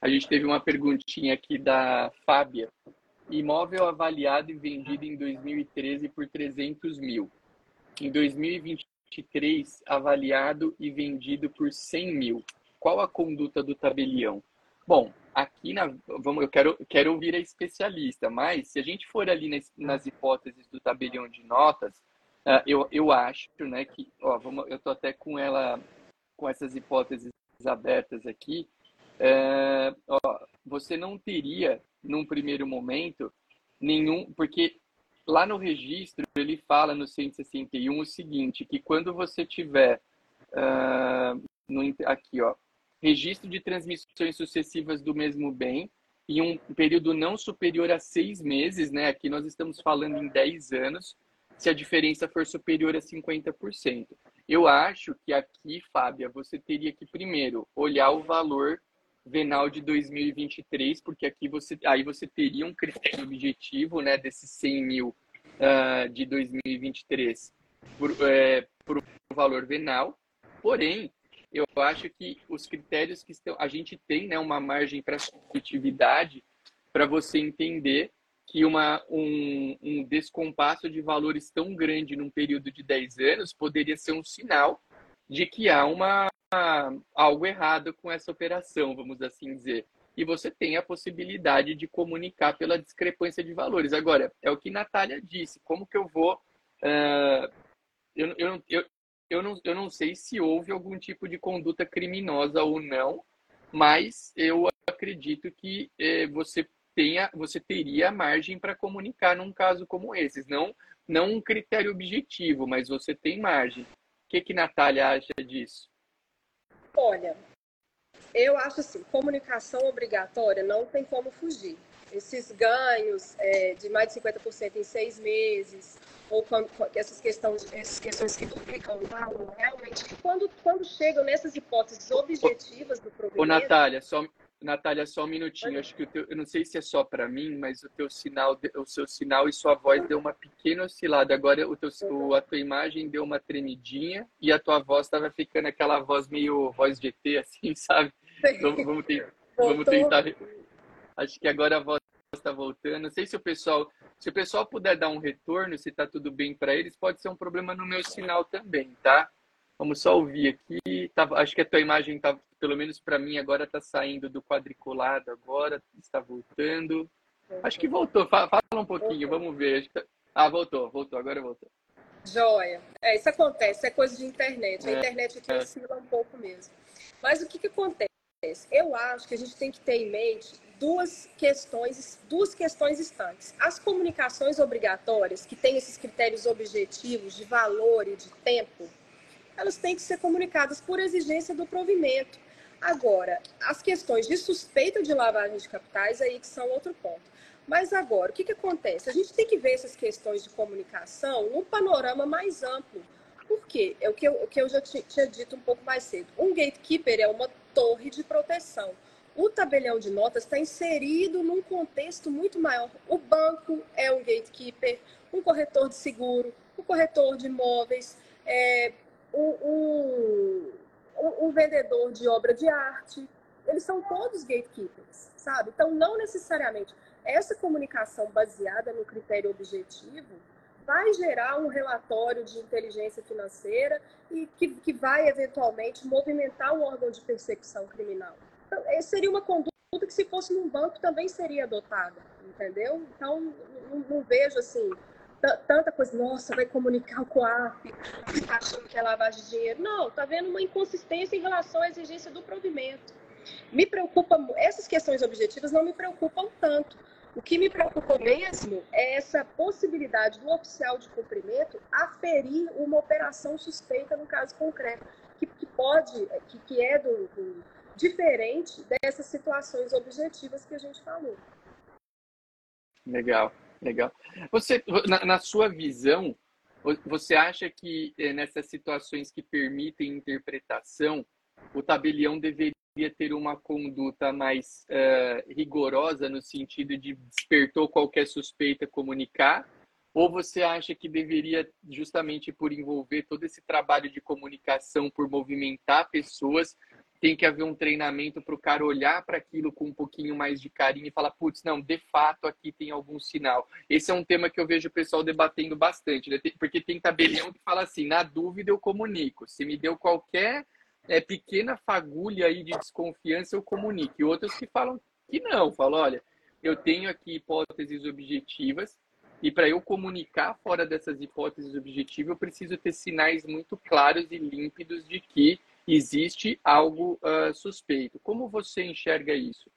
S1: A gente teve uma perguntinha aqui da Fábia. Imóvel avaliado e vendido em 2013 por 300 mil em 2023 avaliado e vendido por 100 mil. Qual a conduta do tabelião? Bom, aqui na, vamos, eu quero, quero ouvir a especialista, mas se a gente for ali nas, nas hipóteses do tabelião de notas, uh, eu, eu acho né, que, ó, vamos, eu estou até com ela, com essas hipóteses abertas aqui, uh, ó, você não teria, num primeiro momento, nenhum, porque lá no registro, ele fala no 161 o seguinte, que quando você tiver uh, no, aqui, ó, registro de transmissões sucessivas do mesmo bem em um período não superior a seis meses, né? Aqui nós estamos falando em 10 anos, se a diferença for superior a 50%. Eu acho que aqui, Fábia, você teria que primeiro olhar o valor venal de 2023, porque aqui você aí você teria um critério objetivo, né, desses 100 mil uh, de 2023 por, é, por valor venal. Porém, eu acho que os critérios que estão, a gente tem, né, uma margem para subjetividade para você entender que uma, um, um descompasso de valores tão grande num período de 10 anos poderia ser um sinal de que há uma, algo errado com essa operação, vamos assim dizer. E você tem a possibilidade de comunicar pela discrepância de valores. Agora, é o que Natália disse: como que eu vou. Uh, eu, eu, eu, eu não, eu não sei se houve algum tipo de conduta criminosa ou não, mas eu acredito que eh, você tenha, você teria margem para comunicar num caso como esse. Não, não um critério objetivo, mas você tem margem. O que, que Natália acha disso?
S2: Olha, eu acho assim, comunicação obrigatória não tem como fugir. Esses ganhos é, de mais de 50% em seis meses, ou quando, essas, questões, essas questões que duplicam o valor, realmente, quando, quando chegam nessas hipóteses objetivas do provimento...
S1: Ô, Natália, só, Natália, só um minutinho. Acho que o teu, eu não sei se é só para mim, mas o teu sinal, o seu sinal e sua voz deu uma pequena oscilada. Agora o teu, o, a tua imagem deu uma tremidinha e a tua voz estava ficando aquela voz meio voz de ET, assim, sabe? Então, vamos, ter, vamos tentar. Acho que agora a voz está voltando. Não sei se o pessoal se o pessoal puder dar um retorno, se está tudo bem para eles, pode ser um problema no meu sinal também, tá? Vamos só ouvir aqui. Tá, acho que a tua imagem tá, pelo menos para mim agora está saindo do quadriculado agora, está voltando. Acho que voltou. Fala, um pouquinho, vamos ver. Tá... Ah, voltou, voltou, agora voltou.
S2: Joia. É, isso acontece, é coisa de internet. A é, internet aqui é. oscila um pouco mesmo. Mas o que, que acontece? Eu acho que a gente tem que ter em mente duas questões, duas questões estantes. As comunicações obrigatórias, que têm esses critérios objetivos de valor e de tempo, elas têm que ser comunicadas por exigência do provimento. Agora, as questões de suspeita de lavagem de capitais, aí que são outro ponto. Mas agora, o que, que acontece? A gente tem que ver essas questões de comunicação num panorama mais amplo. Por quê? É o que eu, o que eu já tinha dito um pouco mais cedo. Um gatekeeper é uma torre de proteção o tabelião de notas está inserido num contexto muito maior. O banco é um gatekeeper, um corretor de seguro, um corretor de imóveis, é, um, um, um vendedor de obra de arte. Eles são todos gatekeepers, sabe? Então, não necessariamente essa comunicação baseada no critério objetivo vai gerar um relatório de inteligência financeira e que, que vai eventualmente movimentar um órgão de persecução criminal. Então, seria uma conduta que se fosse num banco também seria adotada, entendeu? Então, não, não vejo assim tanta coisa, nossa, vai comunicar com COAF, está achando que é lavagem de dinheiro. Não, está vendo uma inconsistência em relação à exigência do provimento. Me preocupa, essas questões objetivas não me preocupam tanto. O que me preocupa mesmo é essa possibilidade do oficial de cumprimento aferir uma operação suspeita no caso concreto, que, que pode, que, que é do, do diferente dessas situações objetivas que a gente falou.
S1: Legal, legal. Você, na, na sua visão, você acha que eh, nessas situações que permitem interpretação, o tabelião deveria ter uma conduta mais uh, rigorosa no sentido de despertou qualquer suspeita comunicar? Ou você acha que deveria, justamente por envolver todo esse trabalho de comunicação, por movimentar pessoas, tem que haver um treinamento para o cara olhar para aquilo com um pouquinho mais de carinho e falar, putz, não, de fato aqui tem algum sinal. Esse é um tema que eu vejo o pessoal debatendo bastante, né? porque tem tabelião que fala assim, na dúvida eu comunico. Se me deu qualquer é, pequena fagulha aí de desconfiança, eu comunico. E outros que falam que não, falam, olha, eu tenho aqui hipóteses objetivas, e para eu comunicar fora dessas hipóteses objetivas, eu preciso ter sinais muito claros e límpidos de que existe algo uh, suspeito. Como você enxerga isso?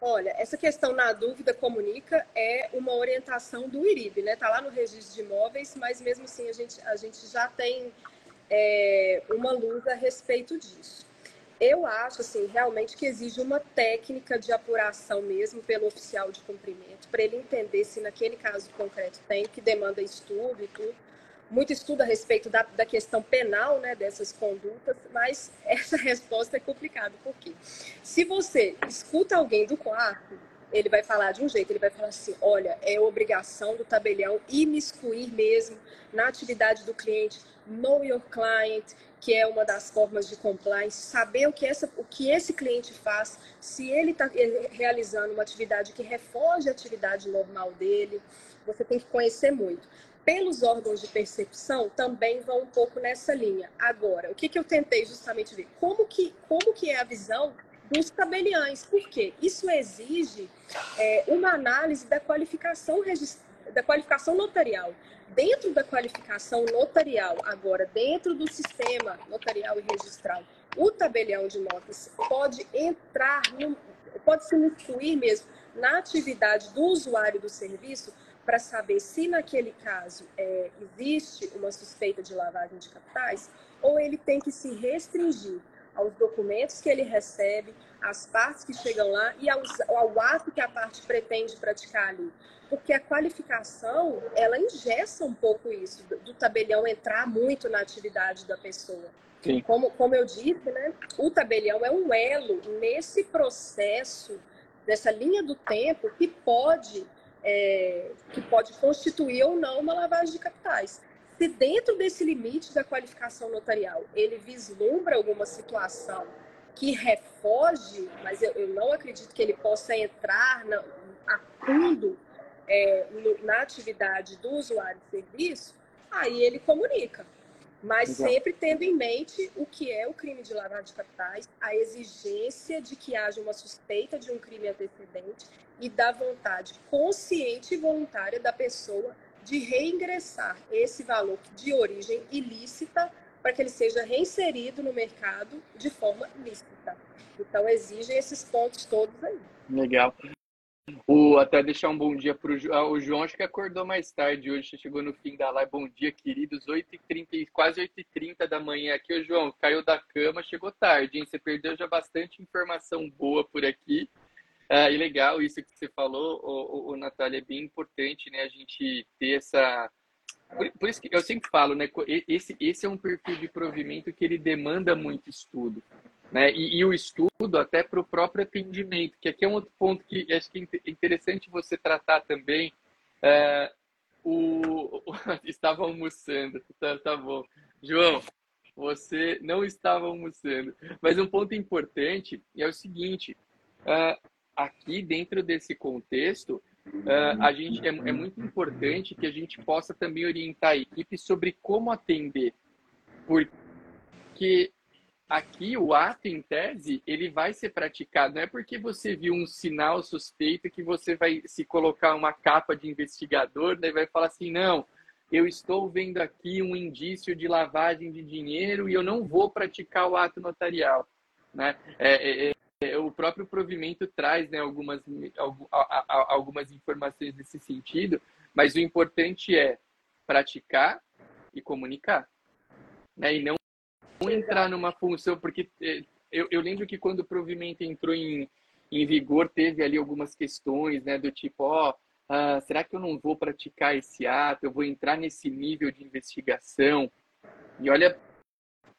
S2: Olha, essa questão na dúvida comunica é uma orientação do IRIB, né? Está lá no registro de imóveis, mas mesmo assim a gente, a gente já tem é, uma luz a respeito disso. Eu acho, assim, realmente que exige uma técnica de apuração mesmo pelo oficial de cumprimento, para ele entender se naquele caso concreto tem, que demanda estudo e tudo. Muito estudo a respeito da, da questão penal, né, dessas condutas, mas essa resposta é complicada, porque se você escuta alguém do quarto, ele vai falar de um jeito, ele vai falar assim, olha, é obrigação do tabelião imiscuir mesmo na atividade do cliente, know your client, que é uma das formas de compliance, saber o que, essa, o que esse cliente faz, se ele está realizando uma atividade que refoge a atividade normal dele, você tem que conhecer muito. Pelos órgãos de percepção, também vão um pouco nessa linha. Agora, o que, que eu tentei justamente ver? Como que, como que é a visão dos tabeliães? Por quê? Isso exige é, uma análise da qualificação, da qualificação notarial dentro da qualificação notarial, agora dentro do sistema notarial e registral, o tabelião de notas pode entrar, no, pode se incluir mesmo na atividade do usuário do serviço para saber se naquele caso é, existe uma suspeita de lavagem de capitais ou ele tem que se restringir aos documentos que ele recebe, às partes que chegam lá e ao, ao ato que a parte pretende praticar ali porque a qualificação ela ingessa um pouco isso do, do tabelião entrar muito na atividade da pessoa. Sim. Como, como eu disse, né, o tabelião é um elo nesse processo dessa linha do tempo que pode é, que pode constituir ou não uma lavagem de capitais. Se dentro desse limite da qualificação notarial ele vislumbra alguma situação que refoge, mas eu, eu não acredito que ele possa entrar na, a fundo é, no, na atividade do usuário de serviço, aí ele comunica. Mas Exato. sempre tendo em mente o que é o crime de lavagem de capitais, a exigência de que haja uma suspeita de um crime antecedente e da vontade consciente e voluntária da pessoa de reingressar esse valor de origem ilícita para que ele seja reinserido no mercado de forma lícita. Então, exigem esses pontos todos aí.
S1: Legal. O, até deixar um bom dia para ah, o João, acho que acordou mais tarde hoje, chegou no fim da live. Bom dia, queridos, 8h30, quase 8h30 da manhã aqui. O João caiu da cama, chegou tarde, hein? Você perdeu já bastante informação boa por aqui. Ah, e legal isso que você falou, o, o, o Natália, é bem importante, né? A gente ter essa. Por, por, isso que eu sempre falo, né? Esse, esse é um perfil de provimento que ele demanda muito estudo. Né? E, e o estudo até para o próprio atendimento, que aqui é um outro ponto que acho que é interessante você tratar também. É, o, estava almoçando, tá, tá bom. João, você não estava almoçando. Mas um ponto importante é o seguinte: uh, aqui dentro desse contexto, uh, a gente é, é, muito importante que a gente possa também orientar a equipe sobre como atender, porque aqui o ato em tese ele vai ser praticado. Não é porque você viu um sinal suspeito que você vai se colocar uma capa de investigador né, e vai falar assim não eu estou vendo aqui um indício de lavagem de dinheiro e eu não vou praticar o ato notarial né? É, é, é, o próprio provimento traz né, algumas algumas informações nesse sentido mas o importante é praticar e comunicar né, e não entrar numa função, porque eh, eu, eu lembro que quando o provimento entrou em, em vigor, teve ali algumas questões, né, do tipo, ó, oh, será que eu não vou praticar esse ato? Eu vou entrar nesse nível de investigação? E olha,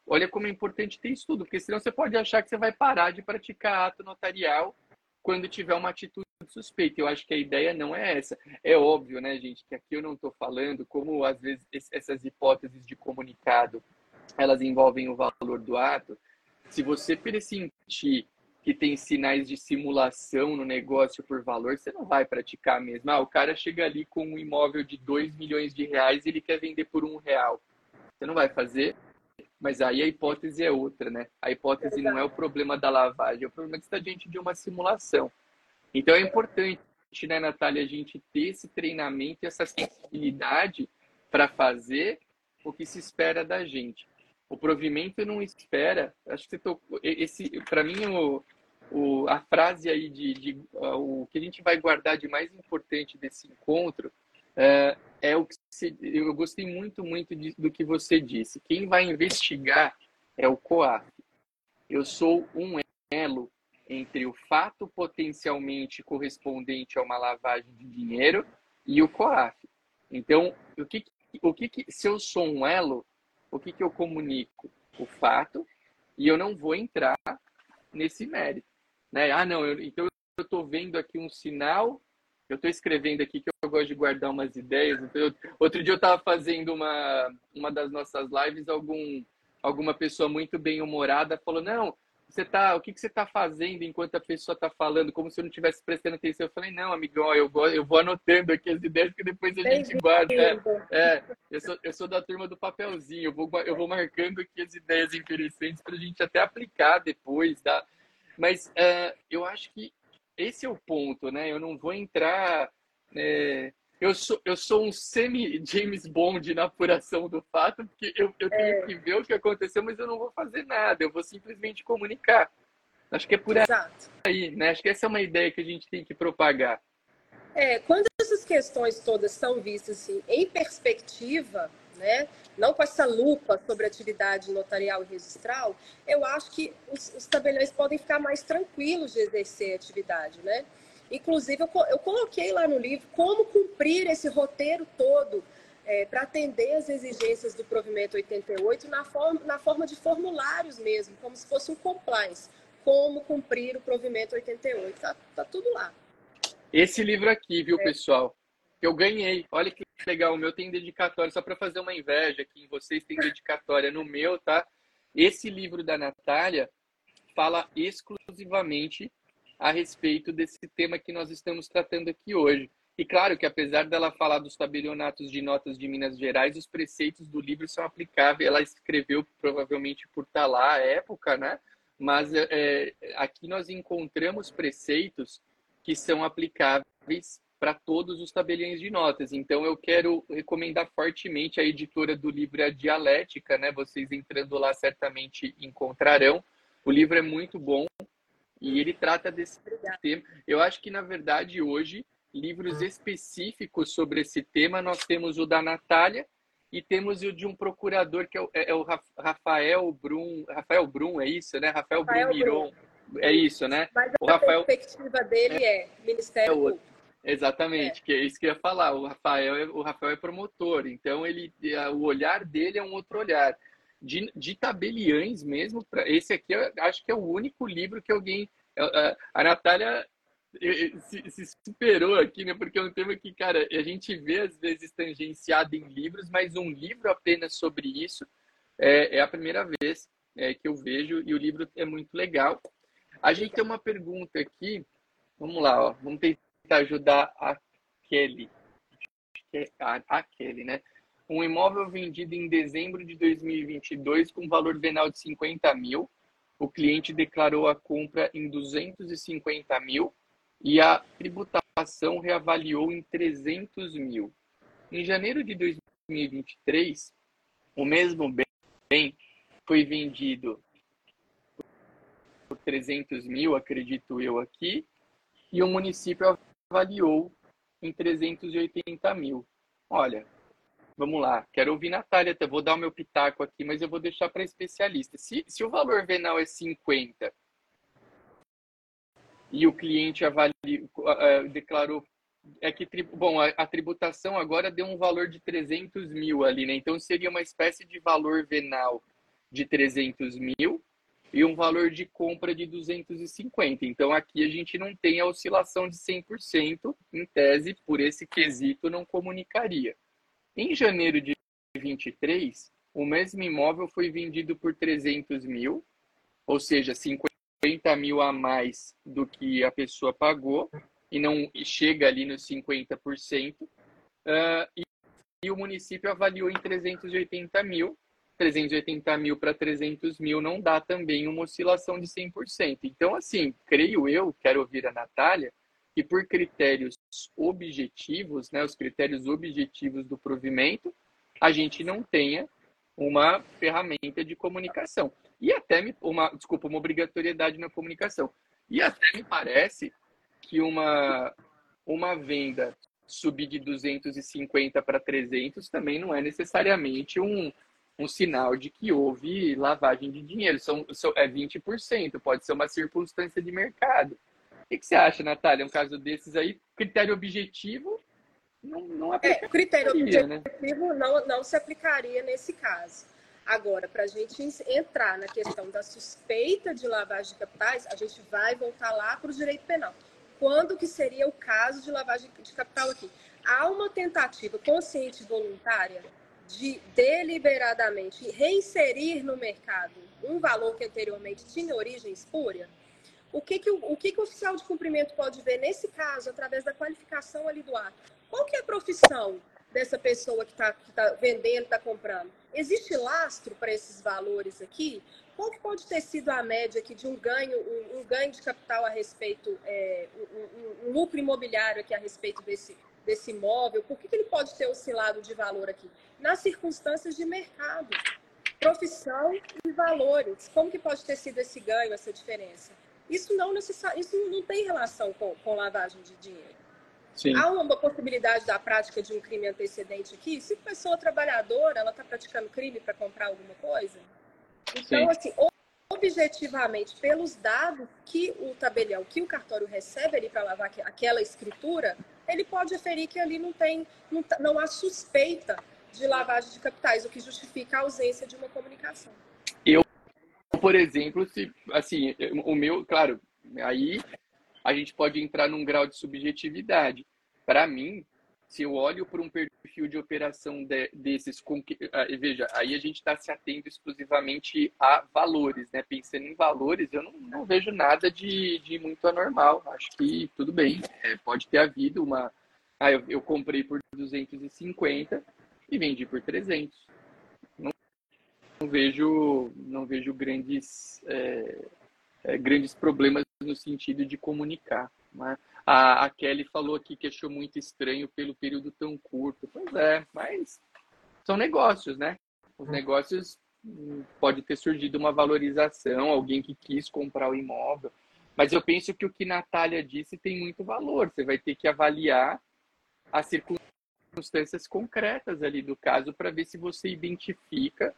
S1: olha como é importante ter estudo, porque senão você pode achar que você vai parar de praticar ato notarial quando tiver uma atitude suspeita. Eu acho que a ideia não é essa. É óbvio, né, gente, que aqui eu não estou falando como às vezes essas hipóteses de comunicado elas envolvem o valor do ato. Se você pressentir que tem sinais de simulação no negócio por valor, você não vai praticar mesmo. Ah, o cara chega ali com um imóvel de 2 milhões de reais e ele quer vender por um real. Você não vai fazer, mas aí a hipótese é outra, né? A hipótese não é o problema da lavagem, é o problema que está diante de uma simulação. Então é importante, né, Natália, a gente ter esse treinamento e essa sensibilidade para fazer o que se espera da gente. O provimento não espera. Acho que tocou. Esse, para mim, o, o, a frase aí de, de o que a gente vai guardar de mais importante desse encontro uh, é o que eu gostei muito, muito de, do que você disse. Quem vai investigar é o COAF. Eu sou um elo entre o fato potencialmente correspondente a uma lavagem de dinheiro e o COAF. Então, o que, o que, se eu sou um elo, o que, que eu comunico? O fato, e eu não vou entrar nesse mérito. Né? Ah, não, eu, então eu estou vendo aqui um sinal, eu estou escrevendo aqui que eu gosto de guardar umas ideias. Então eu, outro dia eu estava fazendo uma, uma das nossas lives, algum, alguma pessoa muito bem humorada falou, não, você tá, o que, que você está fazendo enquanto a pessoa está falando, como se eu não estivesse prestando atenção. Eu falei, não, amigão, eu, eu vou anotando aqui as ideias que depois a gente guarda. É, eu, sou, eu sou da turma do papelzinho, eu vou, eu vou marcando aqui as ideias interessantes para a gente até aplicar depois. Tá? Mas é, eu acho que esse é o ponto, né? Eu não vou entrar. É, eu sou, eu sou um semi-James Bond na apuração do fato, porque eu, eu tenho é. que ver o que aconteceu, mas eu não vou fazer nada, eu vou simplesmente comunicar. Acho que é por Exato. aí, né? Acho que essa é uma ideia que a gente tem que propagar.
S2: É, quando essas questões todas são vistas assim, em perspectiva, né, não com essa lupa sobre atividade notarial e registral, eu acho que os, os tabeliões podem ficar mais tranquilos de exercer a atividade, né? Inclusive, eu, eu coloquei lá no livro como cumprir esse roteiro todo é, para atender as exigências do provimento 88 na forma, na forma de formulários mesmo, como se fosse um compliance. Como cumprir o provimento 88. Tá, tá tudo lá.
S1: Esse livro aqui, viu, é. pessoal? Eu ganhei. Olha que legal. O meu tem dedicatória, só para fazer uma inveja aqui em vocês, tem dedicatória no meu, tá? Esse livro da Natália fala exclusivamente a respeito desse tema que nós estamos tratando aqui hoje. E claro que apesar dela falar dos tabelionatos de notas de Minas Gerais, os preceitos do livro são aplicáveis. Ela escreveu provavelmente por estar lá a época, né? Mas é, aqui nós encontramos preceitos que são aplicáveis para todos os tabeliões de notas. Então eu quero recomendar fortemente a editora do livro A Dialética, né? Vocês entrando lá certamente encontrarão. O livro é muito bom, e ele trata desse tema. Eu acho que, na verdade, hoje, livros específicos sobre esse tema, nós temos o da Natália e temos o de um procurador, que é o, é, é o Rafael Brum. Rafael Brum, é isso, né? Rafael, Rafael Brum Miron. É isso, né?
S2: Mas a Rafael... perspectiva dele é, é Ministério é Público.
S1: Exatamente, é. que é isso que eu ia falar. O Rafael, é, o Rafael é promotor, então ele, o olhar dele é um outro olhar de, de tabeliães mesmo. Pra, esse aqui, eu acho que é o único livro que alguém. A, a Natália se, se, superou aqui, né? Porque é um tema que, cara, a gente vê às vezes tangenciado em livros, mas um livro apenas sobre isso é, é a primeira vez é, que eu vejo e o livro é muito legal. A gente tem uma pergunta aqui. Vamos lá, ó. Vamos tentar ajudar a Kelly. A, a Kelly, né? Um imóvel vendido em dezembro de 2022 com valor venal de 50 mil. O cliente declarou a compra em 250 mil e a tributação reavaliou em 300 mil. Em janeiro de 2023, o mesmo bem foi vendido por 300 mil, acredito eu aqui, e o município avaliou em 380 mil. Olha, Vamos lá, quero ouvir Natália, até vou dar o meu pitaco aqui, mas eu vou deixar para especialista. Se, se o valor venal é 50 e o cliente avalia, uh, declarou é que bom a, a, tributação agora deu um valor de 300 mil ali, né? Então seria uma espécie de valor venal de 300 mil e um valor de compra de 250. Então aqui a gente não tem a oscilação de 100%, em tese, por esse quesito não comunicaria. Em janeiro de 2023, o mesmo imóvel foi vendido por 300 mil, ou seja, 50 mil a mais do que a pessoa pagou, e não chega ali nos 50%, uh, e, e o município avaliou em 380 mil. 380 mil para 300 mil não dá também uma oscilação de 100%. Então, assim, creio eu, quero ouvir a Natália, que por critérios objetivos, né, os critérios objetivos do provimento, a gente não tenha uma ferramenta de comunicação e até uma, desculpa, uma obrigatoriedade na comunicação. E até me parece que uma, uma venda subir de 250 para 300 também não é necessariamente um, um sinal de que houve lavagem de dinheiro. São, são, é 20%, pode ser uma circunstância de mercado. O que, você acha, Natália? Um caso desses aí, critério objetivo não, não
S2: aplicaria. É, critério objetivo né? não, não se aplicaria nesse caso. Agora, para a gente entrar na questão da suspeita de lavagem de capitais, a gente vai voltar lá para o direito penal. Quando que seria o caso de lavagem de capital aqui? Há uma tentativa consciente e voluntária de deliberadamente reinserir no mercado um valor que anteriormente tinha origem espúria? O que, que, o, o que, que o oficial de cumprimento pode ver nesse caso, através da qualificação ali do ato? Qual que é a profissão dessa pessoa que está tá vendendo, está comprando? Existe lastro para esses valores aqui? Qual que pode ter sido a média aqui de um ganho, um, um ganho de capital a respeito, é, um, um, lucro imobiliário aqui a respeito desse, desse imóvel? Por que, que ele pode ter oscilado de valor aqui? Nas circunstâncias de mercado, profissão e valores. Como que pode ter sido esse ganho, essa diferença? Isso não, necessari... isso não tem relação com, com lavagem de dinheiro. Sim. Há uma possibilidade da prática de um crime antecedente aqui? Se a pessoa trabalhadora, ela está praticando crime para comprar alguma coisa? Então, Sim. assim, objetivamente, pelos dados que o tabelião, que o cartório recebe ali para lavar aquela escritura, ele pode aferir que ali não tem, não, tá, não há suspeita de lavagem de capitais, o que justifica a ausência de uma comunicação.
S1: Por exemplo, se assim, o meu, claro, aí a gente pode entrar num grau de subjetividade. Para mim, se eu olho para um perfil de operação de, desses, com que, ah, veja, aí a gente está se atendo exclusivamente a valores, né? Pensando em valores, eu não, não vejo nada de, de, muito anormal. Acho que tudo bem, é, pode ter havido uma. Ah, eu, eu, comprei por 250 e vendi por 300. Não, vejo, não vejo grandes, é, é, grandes problemas no sentido de comunicar. Né? A, a, Kelly falou aqui que achou muito estranho pelo período tão curto. Pois é, mas são negócios, né? Os hum. negócios hum, pode ter surgido uma valorização, alguém que quis comprar o imóvel. Mas eu penso que o que Natália disse tem muito valor. Você vai ter que avaliar as circunstâncias concretas ali do caso para ver se você identifica.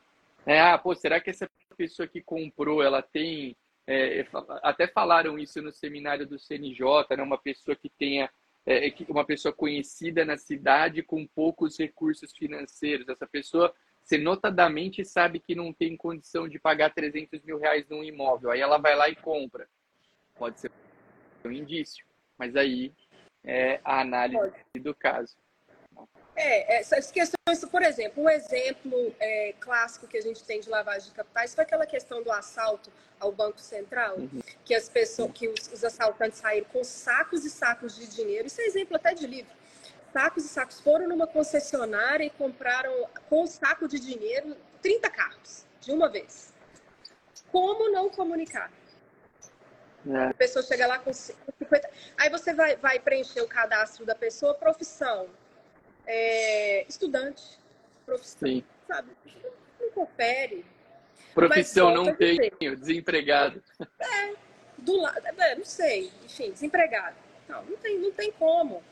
S1: Né? Ah, pô, será que essa pessoa que comprou ela tem é, até falaram isso no seminário do CNJ, né? uma pessoa que tenha é, uma pessoa conhecida na cidade com poucos recursos financeiros. Essa pessoa, você notadamente sabe que não tem condição de pagar 300 mil reais num imóvel. Aí ela vai lá e compra. Pode ser um indício, mas aí é a análise Pode. do caso.
S2: É, essas questões, por exemplo, um exemplo é, clássico que a gente tem de lavagem de capitais foi aquela questão do assalto ao Banco Central, uhum. que as pessoas, que os, os, assaltantes saíram com sacos e sacos de dinheiro. Isso é exemplo até de livro. Sacos e sacos foram numa concessionária e compraram com um saco de dinheiro 30 carros de uma vez. Como não comunicar? É. A pessoa chega lá com 50. Aí você vai, vai preencher o cadastro da pessoa, profissão, é, estudante, profissão, Sim. sabe? Não confere.
S1: Profissão não tenho, desempregado.
S2: É, do lado, é, não sei, enfim, desempregado. Não, não tem, não tem como.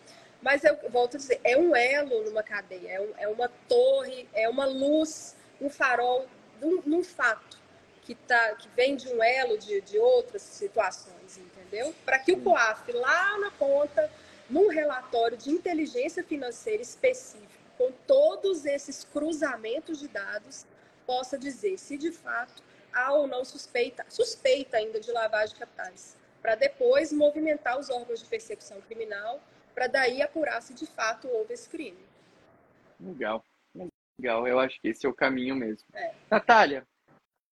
S2: Mas eu volto a dizer, é um elo numa cadeia, é, um, é uma torre, é uma luz, um farol num, num fato que, tá, que vem de um elo de, de outras situações, entendeu? Para que o COAF lá na ponta num relatório de inteligência financeira específico, com todos esses cruzamentos de dados, possa dizer se de fato há ou não suspeita, suspeita ainda de lavagem de capitais, para depois movimentar os órgãos de persecução criminal, para daí apurar se de fato houve esse crime.
S1: Legal, legal. Eu acho que esse é o caminho mesmo. É. Natália,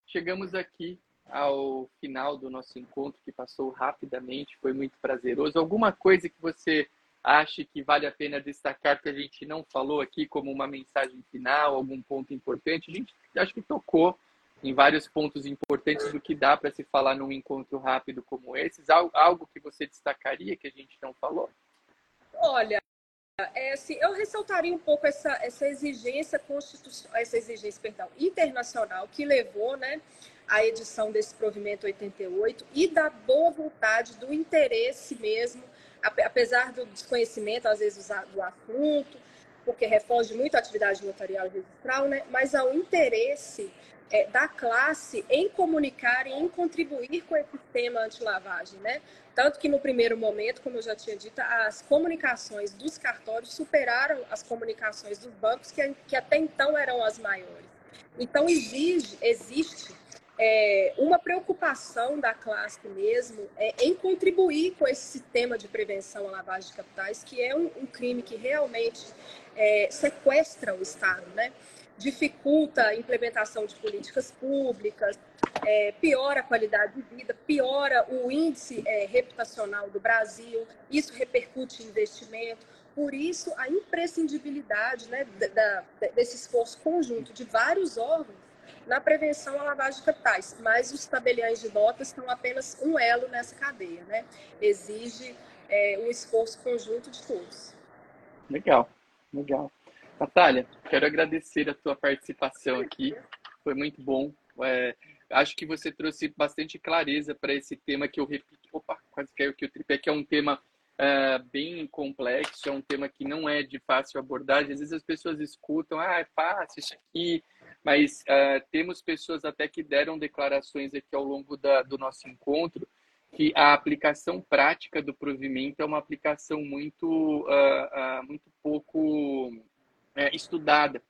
S1: chegamos aqui ao final do nosso encontro, que passou rapidamente, foi muito prazeroso. Alguma coisa que você acha que vale a pena destacar que a gente não falou aqui como uma mensagem final, algum ponto importante? A gente acho que tocou em vários pontos importantes do que dá para se falar num encontro rápido como esse. Algo que você destacaria que a gente não falou?
S2: Olha, é assim, eu ressaltaria um pouco essa, essa exigência constitucional, essa exigência, perdão, internacional que levou, né, à edição desse provimento 88 e da boa vontade, do interesse mesmo, apesar do desconhecimento às vezes do assunto, porque refoge muito a atividade notarial e registral, né, mas ao interesse é, da classe em comunicar e em contribuir com esse tema anti-lavagem, né? Tanto que no primeiro momento, como eu já tinha dito, as comunicações dos cartórios superaram as comunicações dos bancos, que, que até então eram as maiores. Então, exige, existe é, uma preocupação da classe mesmo é, em contribuir com esse sistema de prevenção à lavagem de capitais, que é um, um crime que realmente é, sequestra o Estado, né? dificulta a implementação de políticas públicas, é, piora a qualidade de vida, piora o índice é, reputacional do Brasil, isso repercute em investimento. Por isso, a imprescindibilidade né, da, desse esforço conjunto de vários órgãos na prevenção à lavagem de capitais. Mas os tabeliões de notas estão apenas um elo nessa cadeia. Né? Exige é, um esforço conjunto de todos.
S1: Legal, legal. Natália, quero agradecer a tua participação aqui. Foi muito bom. É, acho que você trouxe bastante clareza para esse tema que eu repito. Opa, quase caiu aqui o tripé, que é um tema é, bem complexo, é um tema que não é de fácil abordagem. Às vezes as pessoas escutam, ah, é fácil isso aqui, mas é, temos pessoas até que deram declarações aqui ao longo da, do nosso encontro que a aplicação prática do provimento é uma aplicação muito, uh, uh, muito pouco é, estudada,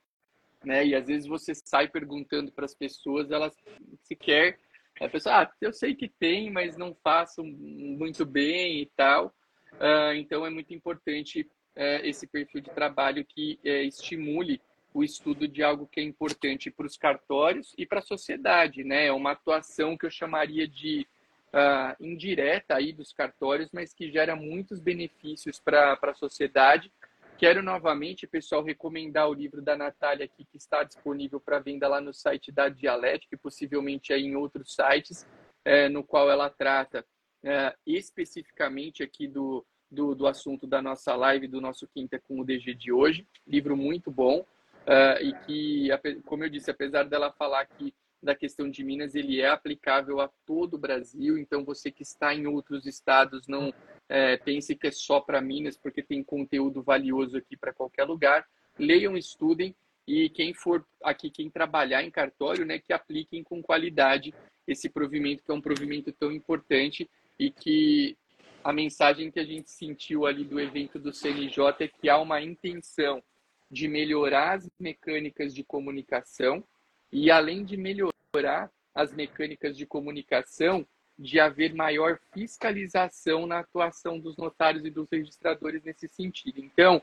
S1: né? E às vezes você sai perguntando para as pessoas, elas sequer a pessoa, ah, eu sei que tem, mas não faço muito bem e tal. Uh, então é muito importante uh, esse perfil de trabalho que uh, estimule o estudo de algo que é importante para os cartórios e para a sociedade, né? É uma atuação que eu chamaria de ah, indireta aí dos cartórios, mas que gera muitos benefícios para a sociedade Quero novamente, pessoal, recomendar o livro da Natália aqui, que está disponível para venda lá no site da Dialética e possivelmente aí em outros sites, é, no qual ela trata é, especificamente aqui do, do, do, assunto da nossa live, do nosso Quinta com o DG de hoje. Livro muito bom é, e que, como eu disse, apesar dela falar que da questão de Minas, ele é aplicável a todo o Brasil, então você que está em outros estados não é, pense que é só para Minas, porque tem conteúdo valioso aqui para qualquer lugar. Leiam, estudem e quem for aqui, quem trabalhar em cartório, né, que apliquem com qualidade esse provimento, que é um provimento tão importante e que a mensagem que a gente sentiu ali do evento do CNJ é que há uma intenção de melhorar as mecânicas de comunicação e, além de melhorar as mecânicas de comunicação, de haver maior fiscalização na atuação dos notários e dos registradores nesse sentido. Então,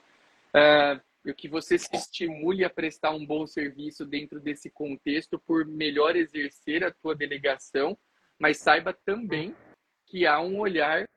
S1: uh, que você se estimule a prestar um bom serviço dentro desse contexto por melhor exercer a tua delegação, mas saiba também que há um olhar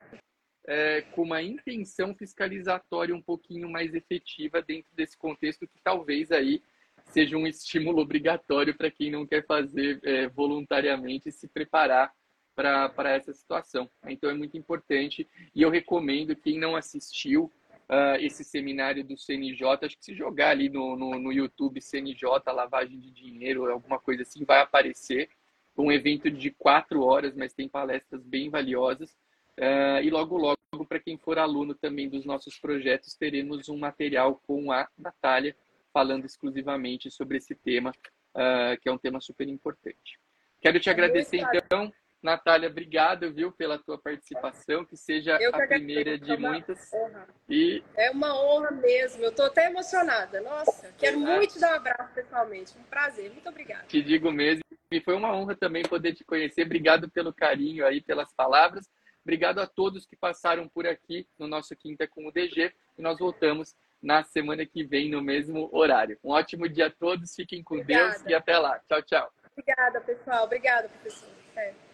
S1: é, com uma intenção fiscalizatória um pouquinho mais efetiva dentro desse contexto que talvez aí seja um estímulo obrigatório para quem não quer fazer é, voluntariamente se preparar para essa situação. Então é muito importante e eu recomendo quem não assistiu uh, esse seminário do CNJ, acho que se jogar ali no, no, no, YouTube CNJ, lavagem de dinheiro, alguma coisa assim, vai aparecer. Um evento de quatro horas, mas tem palestras bem valiosas. Uh, e logo, logo, para quem for aluno também dos nossos projetos, teremos um material com a Natália falando exclusivamente sobre esse tema, uh, que é um tema super importante. Quero te agradecer, então, Natália, obrigado, viu, pela tua participação, que seja que a primeira de é muitas.
S2: Honra. E... É uma honra mesmo, eu estou até emocionada. Nossa, quero muito dar um abraço pessoalmente. Um prazer, muito obrigada.
S1: Te digo mesmo, e foi uma honra também poder te conhecer. Obrigado pelo carinho aí, pelas palavras. Obrigado a todos que passaram por aqui no nosso Quinta com o DG. E nós voltamos na semana que vem, no mesmo horário. Um ótimo dia a todos, fiquem com Obrigada. Deus e até lá. Tchau, tchau.
S2: Obrigada, pessoal. Obrigada, professor. É.